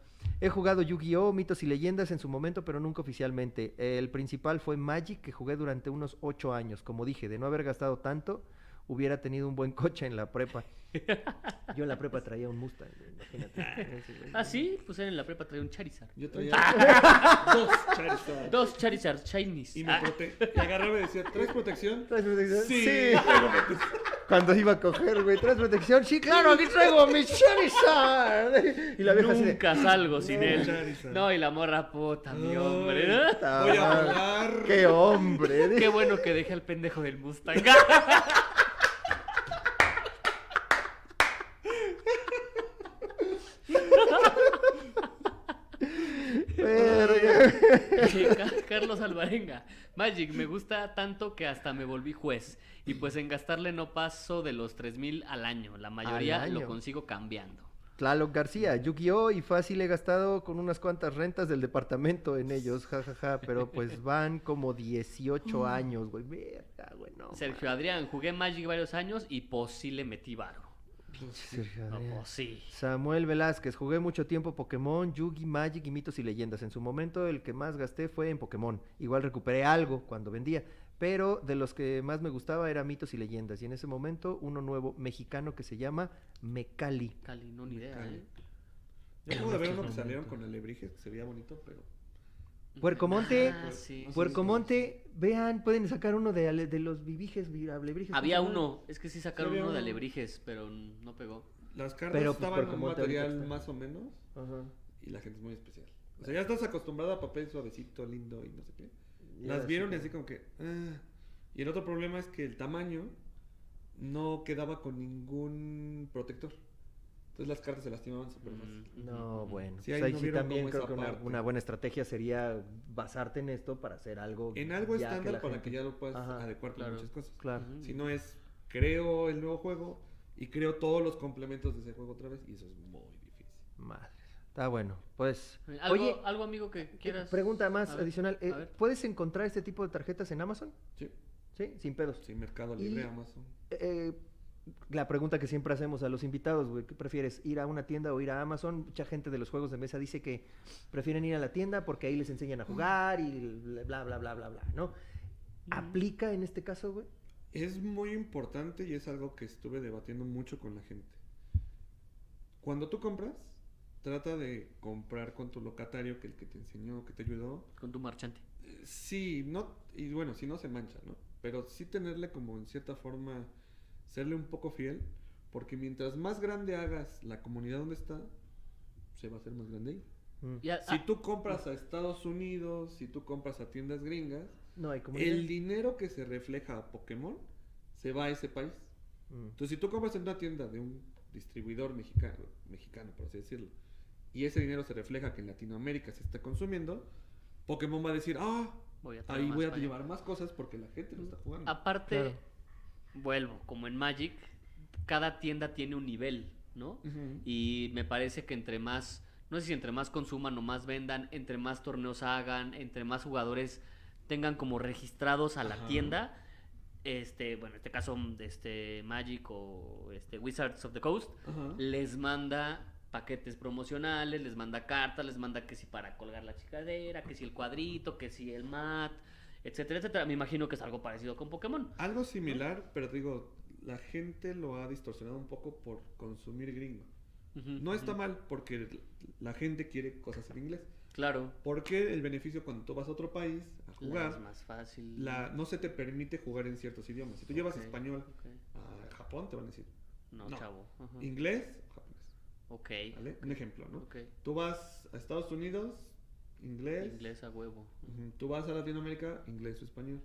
He jugado Yu-Gi-Oh, mitos y leyendas en su momento, pero nunca oficialmente. El principal fue Magic, que jugué durante unos 8 años. Como dije, de no haber gastado tanto, hubiera tenido un buen coche en la prepa. Yo en la prepa traía un Mustang, güey, imagínate. Güey. Ah, sí, pues en la prepa traía un Charizard. Yo traía dos Charizard. Dos Charizard Shinies. Y me Ah, prote- y agarraba y decía, ¿traes protección? ¿Traes protección? Sí, Sí. traigo protección. Cuando iba a coger, güey, ¿traes protección? Sí, claro, aquí traigo mi Charizard. Y la vieja de... Nunca salgo sin No, él. Charizard. No, y la morra puta, mi hombre. ¿no? "Puta Voy a volar". ¡Qué hombre! Qué bueno que dejé al pendejo del Mustang. Carlos Alvarenga. Magic, me gusta tanto que hasta me volví juez. Y pues en gastarle no paso de los 3000 al año. La mayoría lo consigo cambiando. Tlaloc García, Yu-Gi-Oh! y fácil he gastado con unas cuantas rentas del departamento en ellos, jajaja, pero pues van como 18 años, güey. Verga, güey, no. Sergio Adrián, jugué Magic varios años y pues sí le metí varo. Pinche Sergio No, Adrián. pues sí. Samuel Velázquez, jugué mucho tiempo Pokémon, Yugi, Magic y mitos y leyendas. En su momento el que más gasté fue en Pokémon. Igual recuperé algo cuando vendía, pero de los que más me gustaba era mitos y leyendas. Y en ese momento uno nuevo mexicano que se llama Mecali. Cali, no ni idea, Cali. ¿eh? Yo acabo de ver uno que salieron con alebrijes, que se veía bonito, pero... Puercomonte, Ah, sí. Puercomonte, vean, pueden sacar uno de, ale- de los vivijes, vi- alebrijes. Había uno, es que sí sacaron uno de alebrijes, pero no pegó. Las cartas Pero, pues, estaban en un material más o menos Ajá. y la gente es muy especial. O sea, ya estás acostumbrado a papel suavecito, lindo y no sé qué. Las vieron y así como que... ah. Y el otro problema es que el tamaño no quedaba con ningún protector. Entonces las cartas se lastimaban súper fácil. Mm, No, bueno. Sí, pues ahí ahí no sí también creo que una, buena estrategia sería basarte en esto para hacer algo. En algo estándar la para gente- que ya lo puedas Ajá, adecuar con claro. muchas cosas. Claro. Si no es, creo el nuevo juego y creo todos los complementos de ese juego otra vez y eso es muy difícil. Madre. Está bueno. Pues. ¿Algo, Oye, algo amigo que quieras. pregunta más ver, adicional. eh. ¿Puedes encontrar este tipo de tarjetas en Amazon? Sí, Sí, sin pedos. sí, Mercado Y- Libre, Amazon. Eh, la pregunta que siempre hacemos a los invitados, güey, ¿qué prefieres? ¿Ir a una tienda o ir a Amazon? Mucha gente de los juegos de mesa dice que prefieren ir a la tienda porque ahí les enseñan a jugar y bla, bla, bla, bla, bla, ¿no? ¿Aplica en este caso, güey? Es muy importante y es algo que estuve debatiendo mucho con la gente. Cuando tú compras, trata de comprar con tu locatario, que el que te enseñó, que te ayudó. Con tu marchante. Sí, no, y bueno, si no se mancha, ¿no? Pero sí tenerle como en cierta forma, serle un poco fiel, porque mientras más grande hagas la comunidad donde está, se va a hacer más grande ahí. Mm. A- Si ah, tú compras a Estados Unidos, si tú compras a tiendas gringas, No hay como el dinero que se refleja a Pokémon se va a ese país. Mm. Entonces, si tú compras en una tienda de un distribuidor mexicano, mexicano por así decirlo, y ese dinero se refleja que en Latinoamérica se está consumiendo, Pokémon va a decir, ah, voy a traer ahí voy a para allá". llevar más cosas porque la gente lo está jugando. Aparte, Claro. Vuelvo, como en Magic, cada tienda tiene un nivel, ¿no? Y me parece que entre más, no sé si entre más consuman o más vendan, entre más torneos hagan, entre más jugadores tengan como registrados a la Ajá. tienda, este, bueno, en este caso, este Magic o este Wizards of the Coast, Ajá. les manda paquetes promocionales, les manda cartas, les manda que si para colgar la chicadera, que si el cuadrito, que si el mat, etcétera, etcétera. Me imagino que es algo parecido con Pokémon. Algo similar, pero digo, la gente lo ha distorsionado un poco por consumir gringo. No está mal porque la gente quiere cosas en inglés. Claro. Porque el beneficio cuando tú vas a otro país a Es jugar, más fácil. la, no se te permite jugar en ciertos idiomas. Si tú llevas español a Japón, te van a decir No, No. chavo. Ajá. inglés japonés. Ok. ¿vale? Un ejemplo, ¿no? Tú vas a Estados Unidos, inglés. Inglés a huevo. Tú vas a Latinoamérica, inglés o español.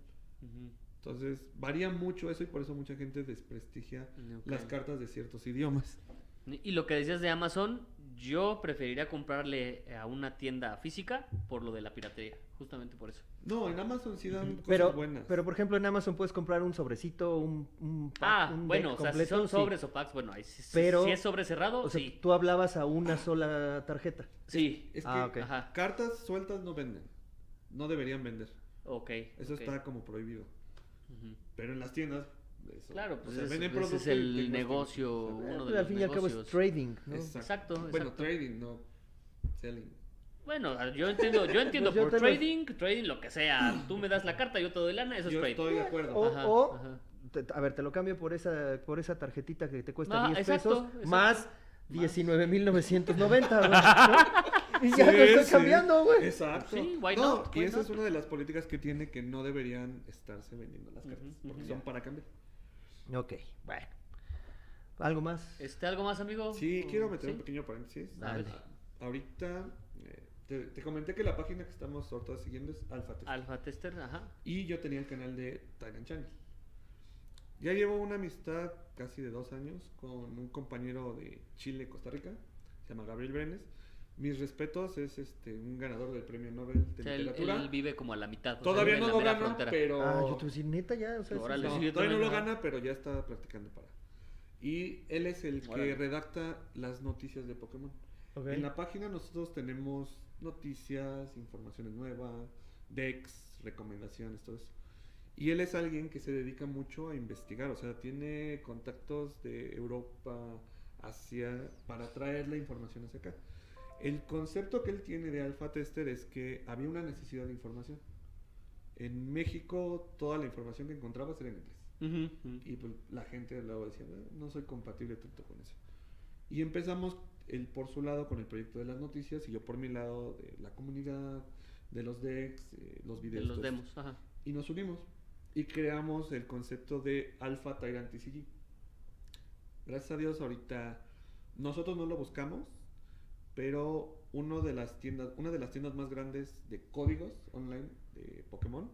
Entonces, varía mucho eso y por eso mucha gente desprestigia las cartas de ciertos idiomas. Y lo que decías de Amazon, yo preferiría comprarle a una tienda física por lo de la piratería. Justamente por eso. No, en Amazon sí dan cosas Pero, buenas. pero, por ejemplo, en Amazon puedes comprar un sobrecito, un, un pack, Ah, un bueno, deck o sea, si son sí. sobres o packs, bueno, ahí sí- Pero- si es sobre cerrado, O sea, sí. tú hablabas a una sola tarjeta. Sí. Es que Ah, cartas sueltas no venden. No deberían vender. Ok. Eso está como prohibido. Pero en las tiendas. Eso, Claro, pues es- venden ese es el negocio, uno de Pero al los fin y al cabo es negocios. trading, ¿no? Exacto, Bueno, exacto. trading, no selling. Bueno, yo entiendo, yo entiendo Pues yo por lo- trading, trading lo que sea. Tú me das la carta, yo te doy lana, eso Yo es trading. estoy de acuerdo. O, Ajá, o, ajá. te- a ver, te lo cambio por esa, por esa tarjetita que te cuesta Ah, 10 exacto, pesos, exacto. más 19,990, güey, ¿no? Y ya Sí, lo estoy sí. cambiando, güey. Exacto. Sí, why no, not, y why esa not? es una de las políticas que tiene que no deberían estarse vendiendo las cartas. Porque son para cambiar. Ok, bueno. ¿Algo más? Este, ¿Algo más, amigo? Sí, ¿O- quiero meter sí? un pequeño paréntesis. Dale. Ah, Ahorita eh, te, te comenté que la página que estamos ahorita siguiendo es Alpha Test. Alpha Tester, ajá. Y yo tenía el canal de Taigan Channel. Ya llevo una amistad casi de dos años con un compañero de Chile, Costa Rica, se llama Gabriel Brenes. Mis respetos, es este un ganador del premio Nobel de O sea, él, literatura. él vive como a la mitad. Todavía no lo gana, frontera. pero Ah, yo te voy a decir, neta ya, o sea, No, sí, yo todavía no lo gana, pero ya está practicando para. Y él es el que Órale. redacta las noticias de Pokémon. ok. En la página nosotros tenemos noticias, informaciones nuevas, decks, recomendaciones, todo eso. Y él es alguien que se dedica mucho a investigar, o sea, tiene contactos de Europa, Asia, para traer la información hacia acá. El concepto que él tiene de Alpha Tester es que había una necesidad de información. En México toda la información que encontrabas era en inglés. Ujú, ujú. Y pues la gente luego decía, "Eh, no soy compatible tanto con eso. Y empezamos él por su lado con el proyecto de las noticias y yo por mi lado de la comunidad, de los decks, eh, los De videos. los todo eso. demos, ajá. Y nos unimos y creamos el concepto de Alpha Tyrant TCG. Gracias a Dios ahorita nosotros no lo buscamos, pero uno de las tiendas, una de las tiendas más grandes de códigos online de Pokémon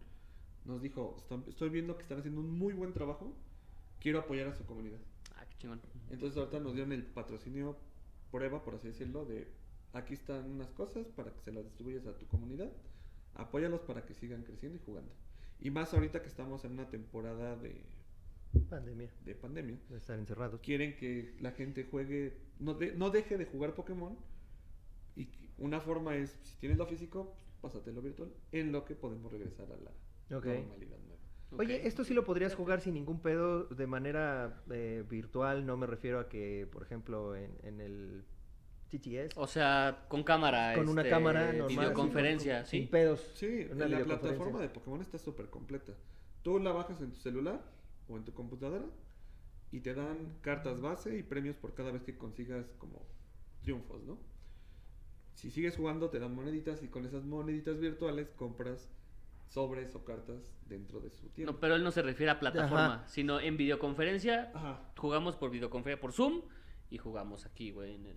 nos dijo, "Están- estoy viendo que están haciendo un muy buen trabajo, quiero apoyar a su comunidad. Ah, qué chingón. Entonces ahorita nos dieron el patrocinio prueba, por así decirlo, de aquí están unas cosas para que se las distribuyas a tu comunidad, apóyalos para que sigan creciendo y jugando. Y más ahorita que estamos en una temporada de, Pandemia, de pandemia, de estar encerrados. quieren que la gente juegue, no, de- no deje de jugar Pokémon. Una forma es, si tienes lo físico, pásatelo virtual, en lo que podemos regresar a la normalidad nueva. Oye, esto sí lo podrías jugar sin ningún pedo de manera eh, virtual, no me refiero a que, por ejemplo, en, en el TTS, O sea, con cámara. con una este, cámara normal. Videoconferencia, sin ¿sí? pedos. Sí, una la plataforma de Pokémon está súper completa. Tú la bajas en tu celular o en tu computadora y te dan cartas base y premios por cada vez que consigas como triunfos, ¿no? Si sigues jugando te dan moneditas y con esas moneditas virtuales compras sobres o cartas dentro de su tienda. No, pero él no se refiere a plataforma, sino en videoconferencia. Ajá. Jugamos por videoconferencia por Zoom y jugamos aquí, güey, en el.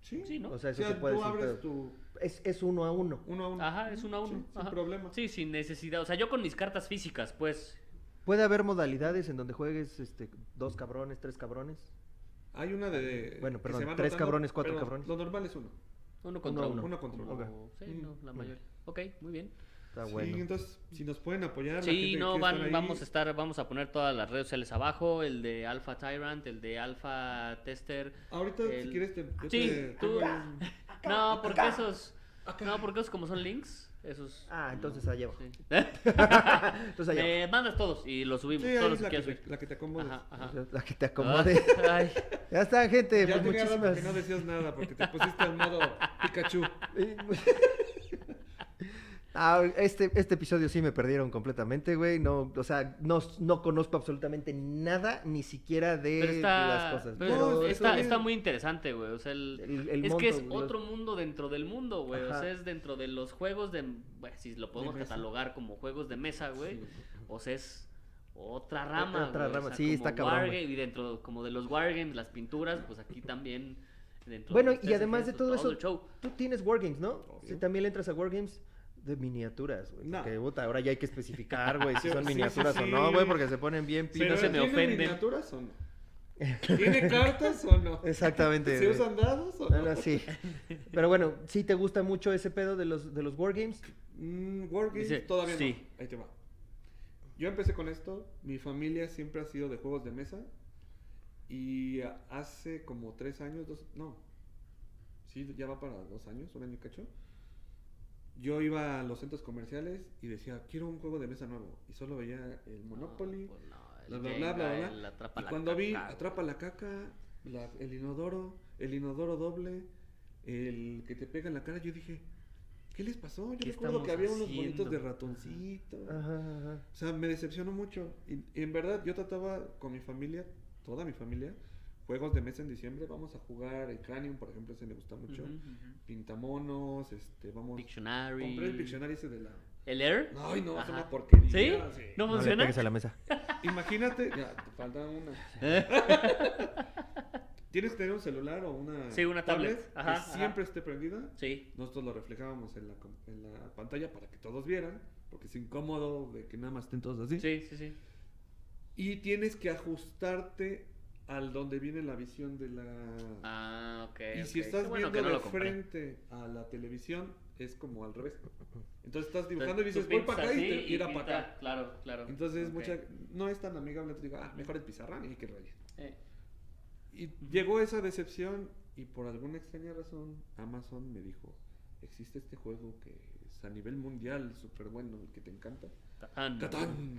Sí. Sí, ¿no? O sea, O eso sea, se puede tú decir, abres pero tu es, es uno a uno. uno a uno. Ajá, es uno a uno. Sí, sin problema. Sí, sin necesidad. O sea, yo con mis cartas físicas, pues. Puede haber modalidades en donde juegues este, dos cabrones, tres cabrones. Hay una de... Bueno, perdón, tres rotando, cabrones, cuatro cabrones. Lo normal es uno. Uno contra Uno uno. uno. Contra uno. Como- Sí, Mm. no, la Mm. mayoría. Ok, muy bien. Está Sí, bueno. entonces, si nos pueden apoyar. la Sí, no, van, ahí, vamos a estar, vamos a poner todas las redes sociales abajo, el de Alpha Tyrant, el de Alpha Tester. Ahorita, el- si quieres, te. Sí, te tú- No, porque esos, no, porque esos como son links, esos. Ah, entonces no, allá abajo. sí. Entonces allá. Me mandas todos y los subimos, Sí, todos es los que la, que te, la que te acomodes. Ajá, ajá. La que te acomode. Ay, ya está, gente. Ya pues muchísimas. porque no decías nada, porque te pusiste al modo Pikachu. Ah, este, este episodio sí me perdieron completamente, güey. No, o sea, no, no conozco absolutamente nada, ni siquiera de pero está, las cosas. pero está, está muy interesante, güey. O sea, el, El- el es que es otro mundo dentro del mundo, güey. O sea, es dentro de los juegos de, bueno, si lo podemos catalogar como juegos de mesa, güey. Sí. O sea, es otra rama, Otra güey, o rama, sea, sí, está cabrón, güey. y dentro como de los wargames, las pinturas, pues aquí también dentro Bueno, de y además de todo eso, tú tienes Wargames, ¿no? Obvio. Si también le entras a Wargames de miniaturas, güey. No. Porque, puta, ahora ya hay que especificar, güey, si Sí, son sí, sí, miniaturas o no, güey, porque se ponen bien Pero no se me ¿tiene ofenden. miniaturas o no? ¿Tiene cartas o no? Exactamente. ¿Se usan dados o No, no? sí. Pero bueno, ¿sí te gusta mucho ese pedo de los, de los Wargames? Mm, Wargames Dice, todavía sí. no. Ahí te va. Yo empecé con esto. Mi familia siempre ha sido de juegos de mesa. Y hace como tres años, dos, no. Sí, ya va para dos años, un año y cacho. Yo iba a los centros comerciales y decía, quiero un juego de mesa nuevo. Y solo veía el Monopoly. No, pues bla, bla, bla, bla, Y la cuando vi. Atrapa la caca, la- el inodoro, el inodoro doble, el que te pega en la cara, yo dije, ¿qué les pasó? Yo ¿Qué recuerdo que había unos bonitos de ratoncito. Ajá, ajá. O sea, me decepcionó mucho. Y, y en verdad, yo trataba con mi familia, toda mi familia, juegos de mesa en diciembre. Vamos a jugar el Cranium, por ejemplo, ese me gusta mucho. Pintamonos, este, vamos. Pictionary. Compré el Pictionary ese de la. ¿El Air? Ay, no, es una porquería. ¿Sí? sí. ¿No No le funciona? pegues a la mesa. Imagínate, ya, te falta una. Tienes que tener un celular o una, Sí, una tablet. Ajá, que ajá. siempre esté prendida. Sí. Nosotros lo reflejábamos en la, en la pantalla para que todos vieran, porque es incómodo de que nada más estén todos así. Sí, sí, sí. Y tienes que ajustarte al donde viene la visión de la... Ah, ok. y si ok. estás bueno viendo no de frente a la televisión, es como al revés. Entonces estás Entonces, dibujando y tú dices, voy para acá y te tira para acá. Claro, claro. Entonces, Ok. mucha, no es tan amigable, te digo, ah, mejor el pizarrón y que raya. Eh, Y llegó esa decepción y por alguna extraña razón Amazon me dijo, existe este juego que es a nivel mundial súper bueno y que te encanta. Catán. Catán.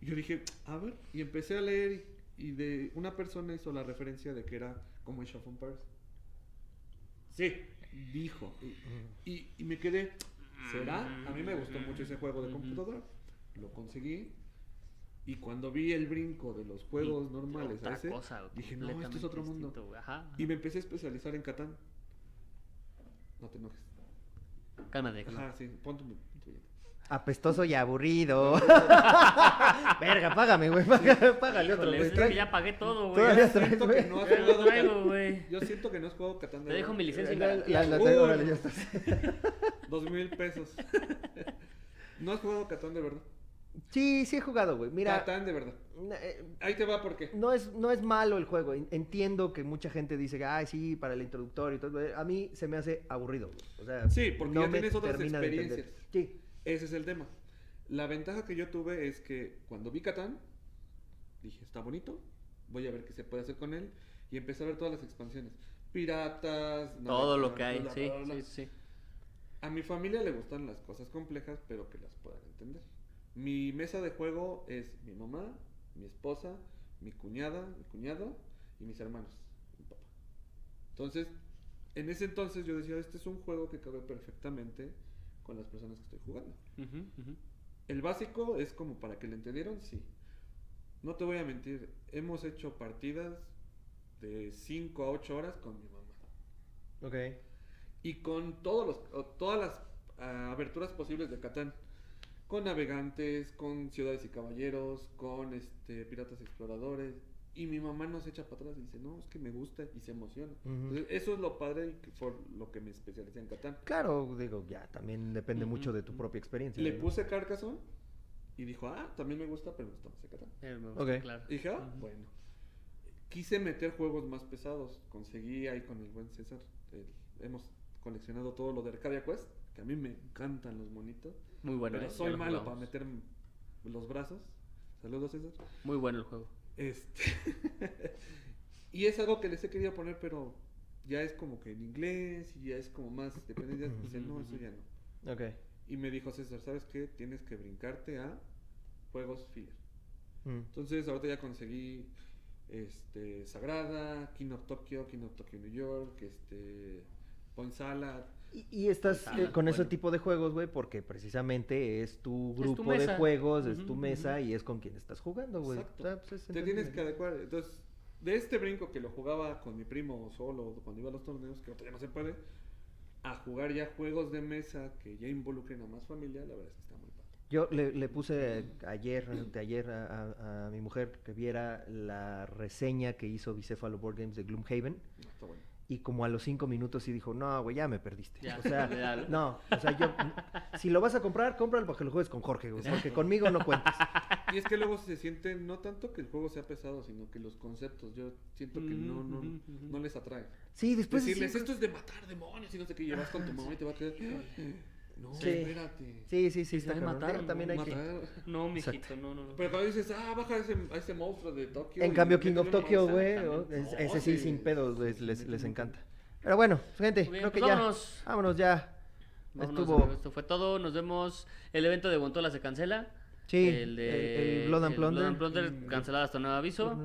Y yo dije, a ver, y empecé a leer y, de una persona hizo la referencia de que era como of Empires. Sí, dijo. Y, y- y me quedé, ¿será? A mí me gustó mucho ese juego de Ujú. computadora. Lo conseguí. Y cuando vi el brinco de los juegos Y normales otra a ese, cosa, dije, no, esto es otro mundo. distinto. Ajá. Y me empecé a especializar en Catán. No te enojes. Cálmate. Ajá, sí, pon tu. Apestoso y aburrido. Verga, págame, güey. Págale, págale otro, Híjole, güey. es que ya pagué todo, güey. Todavía traes, Siento que no has jugado traigo, güey. Yo siento que no has jugado Catán de Te dejo mi licencia en La, la, la órale, ya está. Dos mil pesos. ¿No has jugado Catán de verdad? Sí, sí he jugado, güey. Mira, Catán de verdad. eh, Ahí te va por qué. no es, no es malo el juego. En- Entiendo que mucha gente dice, ay, sí, para el introductorio y todo. A mí se me hace aburrido. güey. O sea, Sí, porque ya tienes otras experiencias. Sí. Ese es el tema. La ventaja que yo tuve es que cuando vi Catán, dije, está bonito, voy a ver qué se puede hacer con él. Y empecé a ver todas las expansiones. Piratas, Todo lo que hay, sí, sí. A mi familia le gustan las cosas complejas, pero que las puedan entender. Mi mesa de juego es mi mamá, mi esposa, mi cuñada, mi cuñado y mis hermanos, mi papá. Entonces, en ese entonces yo decía, este es un juego que cabe perfectamente con las personas que estoy jugando. El básico es como para que le entendieron, sí. No te voy a mentir, hemos hecho partidas de 5 a 8 horas con mi mamá. Ok. Y con todos los, todas las ah, aberturas posibles de Catán. Con navegantes, con ciudades y caballeros, con este piratas exploradores. Y mi mamá nos echa para atrás y dice, no, es que me gusta y se emociona. Entonces, eso es lo padre y que fue lo que me especialicé en Catán. Claro, digo, ya, también depende mucho de tu propia experiencia. Le ¿no? puse Carcassonne y dijo, ah, también me gusta, pero me gusta más Catán. Eh, me gusta, Ok. claro. Y dije, ah, bueno. Quise meter juegos más pesados. Conseguí ahí con el buen César. el- hemos coleccionado todo lo de Arcadia Quest, que a mí me encantan los monitos. Muy bueno, pero eh, soy lo malo para meter los brazos. Saludos, César. Muy bueno el juego. Este. y es algo que les he querido poner, pero ya es como que en inglés y ya es como más dependencia. Dice, no, eso ya no. Ok. Y me dijo César, ¿sabes qué? Tienes que brincarte a juegos filler. Mm. Entonces, ahorita ya conseguí este Sagrada, King of Tokyo, King of Tokyo New York, este Point Salad. Y, y estás Ah, eh, con ese bueno. tipo de juegos, güey, porque precisamente es tu Es tu grupo de juegos, es Ujú, tu ujú. mesa y es con quien estás jugando, güey. Exacto. Ah, pues es Te tienes que adecuar. Entonces, de este brinco que lo jugaba con mi primo solo cuando iba a los torneos, que ahorita ya no se puede, a jugar ya juegos de mesa que ya involucren a más familia, la verdad es que está muy padre. Yo le, le puse ayer, de ayer a, a- a mi mujer que viera la reseña que hizo Bicéfalo Board Games de Gloomhaven No, está bueno. Y como a los cinco minutos sí dijo, no, güey, ya me perdiste. Ya, o sea, no, o sea, yo, si lo vas a comprar, cómpralo para que lo juegues con Jorge, güey, porque conmigo no cuentes. Y es que luego se siente, no tanto que el juego sea pesado, sino que los conceptos, yo siento que no, no, ujú. no les atrae. Sí, después... de Decirles, cinco- esto es de matar demonios y no sé qué, llevas con tu mamá y te va a quedar... No, Sí. espérate. Sí, sí, sí, Te está matar, También ¿no? hay que... Matar. No, Exacto. mijito, no, no, no. Pero cuando dices, ah, baja a ese, a ese monstruo de Tokio. En cambio, King of Tokyo, güey, es- ese sí, sin pedos, les, les, les encanta. Pero bueno, gente, bien, creo que pues ya... vámonos. Vámonos ya. Vámonos, Estuvo... Esto fue todo. Nos vemos. El evento de Guantola se cancela. Sí, el, de, el- el Blood and el Plunder. Plunder Mm. cancelado hasta nuevo aviso.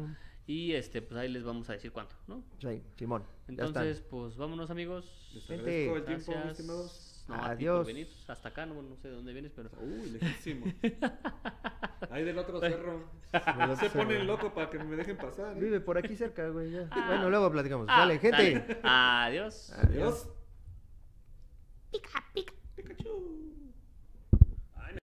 Y este, pues ahí les vamos a decir cuánto, ¿no? Sí, Simón. Entonces, pues vámonos, amigos. Les Gente, agradezco el tiempo, estimados. No, a ti por Adiós. venir hasta acá, no, no sé de dónde vienes, pero. Uy, lejísimo. Ahí del otro cerro. Del otro Se ponen cerro. loco para que me dejen pasar. ¿eh? Vive por aquí cerca, güey. ya. Ah. Bueno, luego platicamos. Ah, Dale, gente. dale. Adiós. Adiós. pica, pica.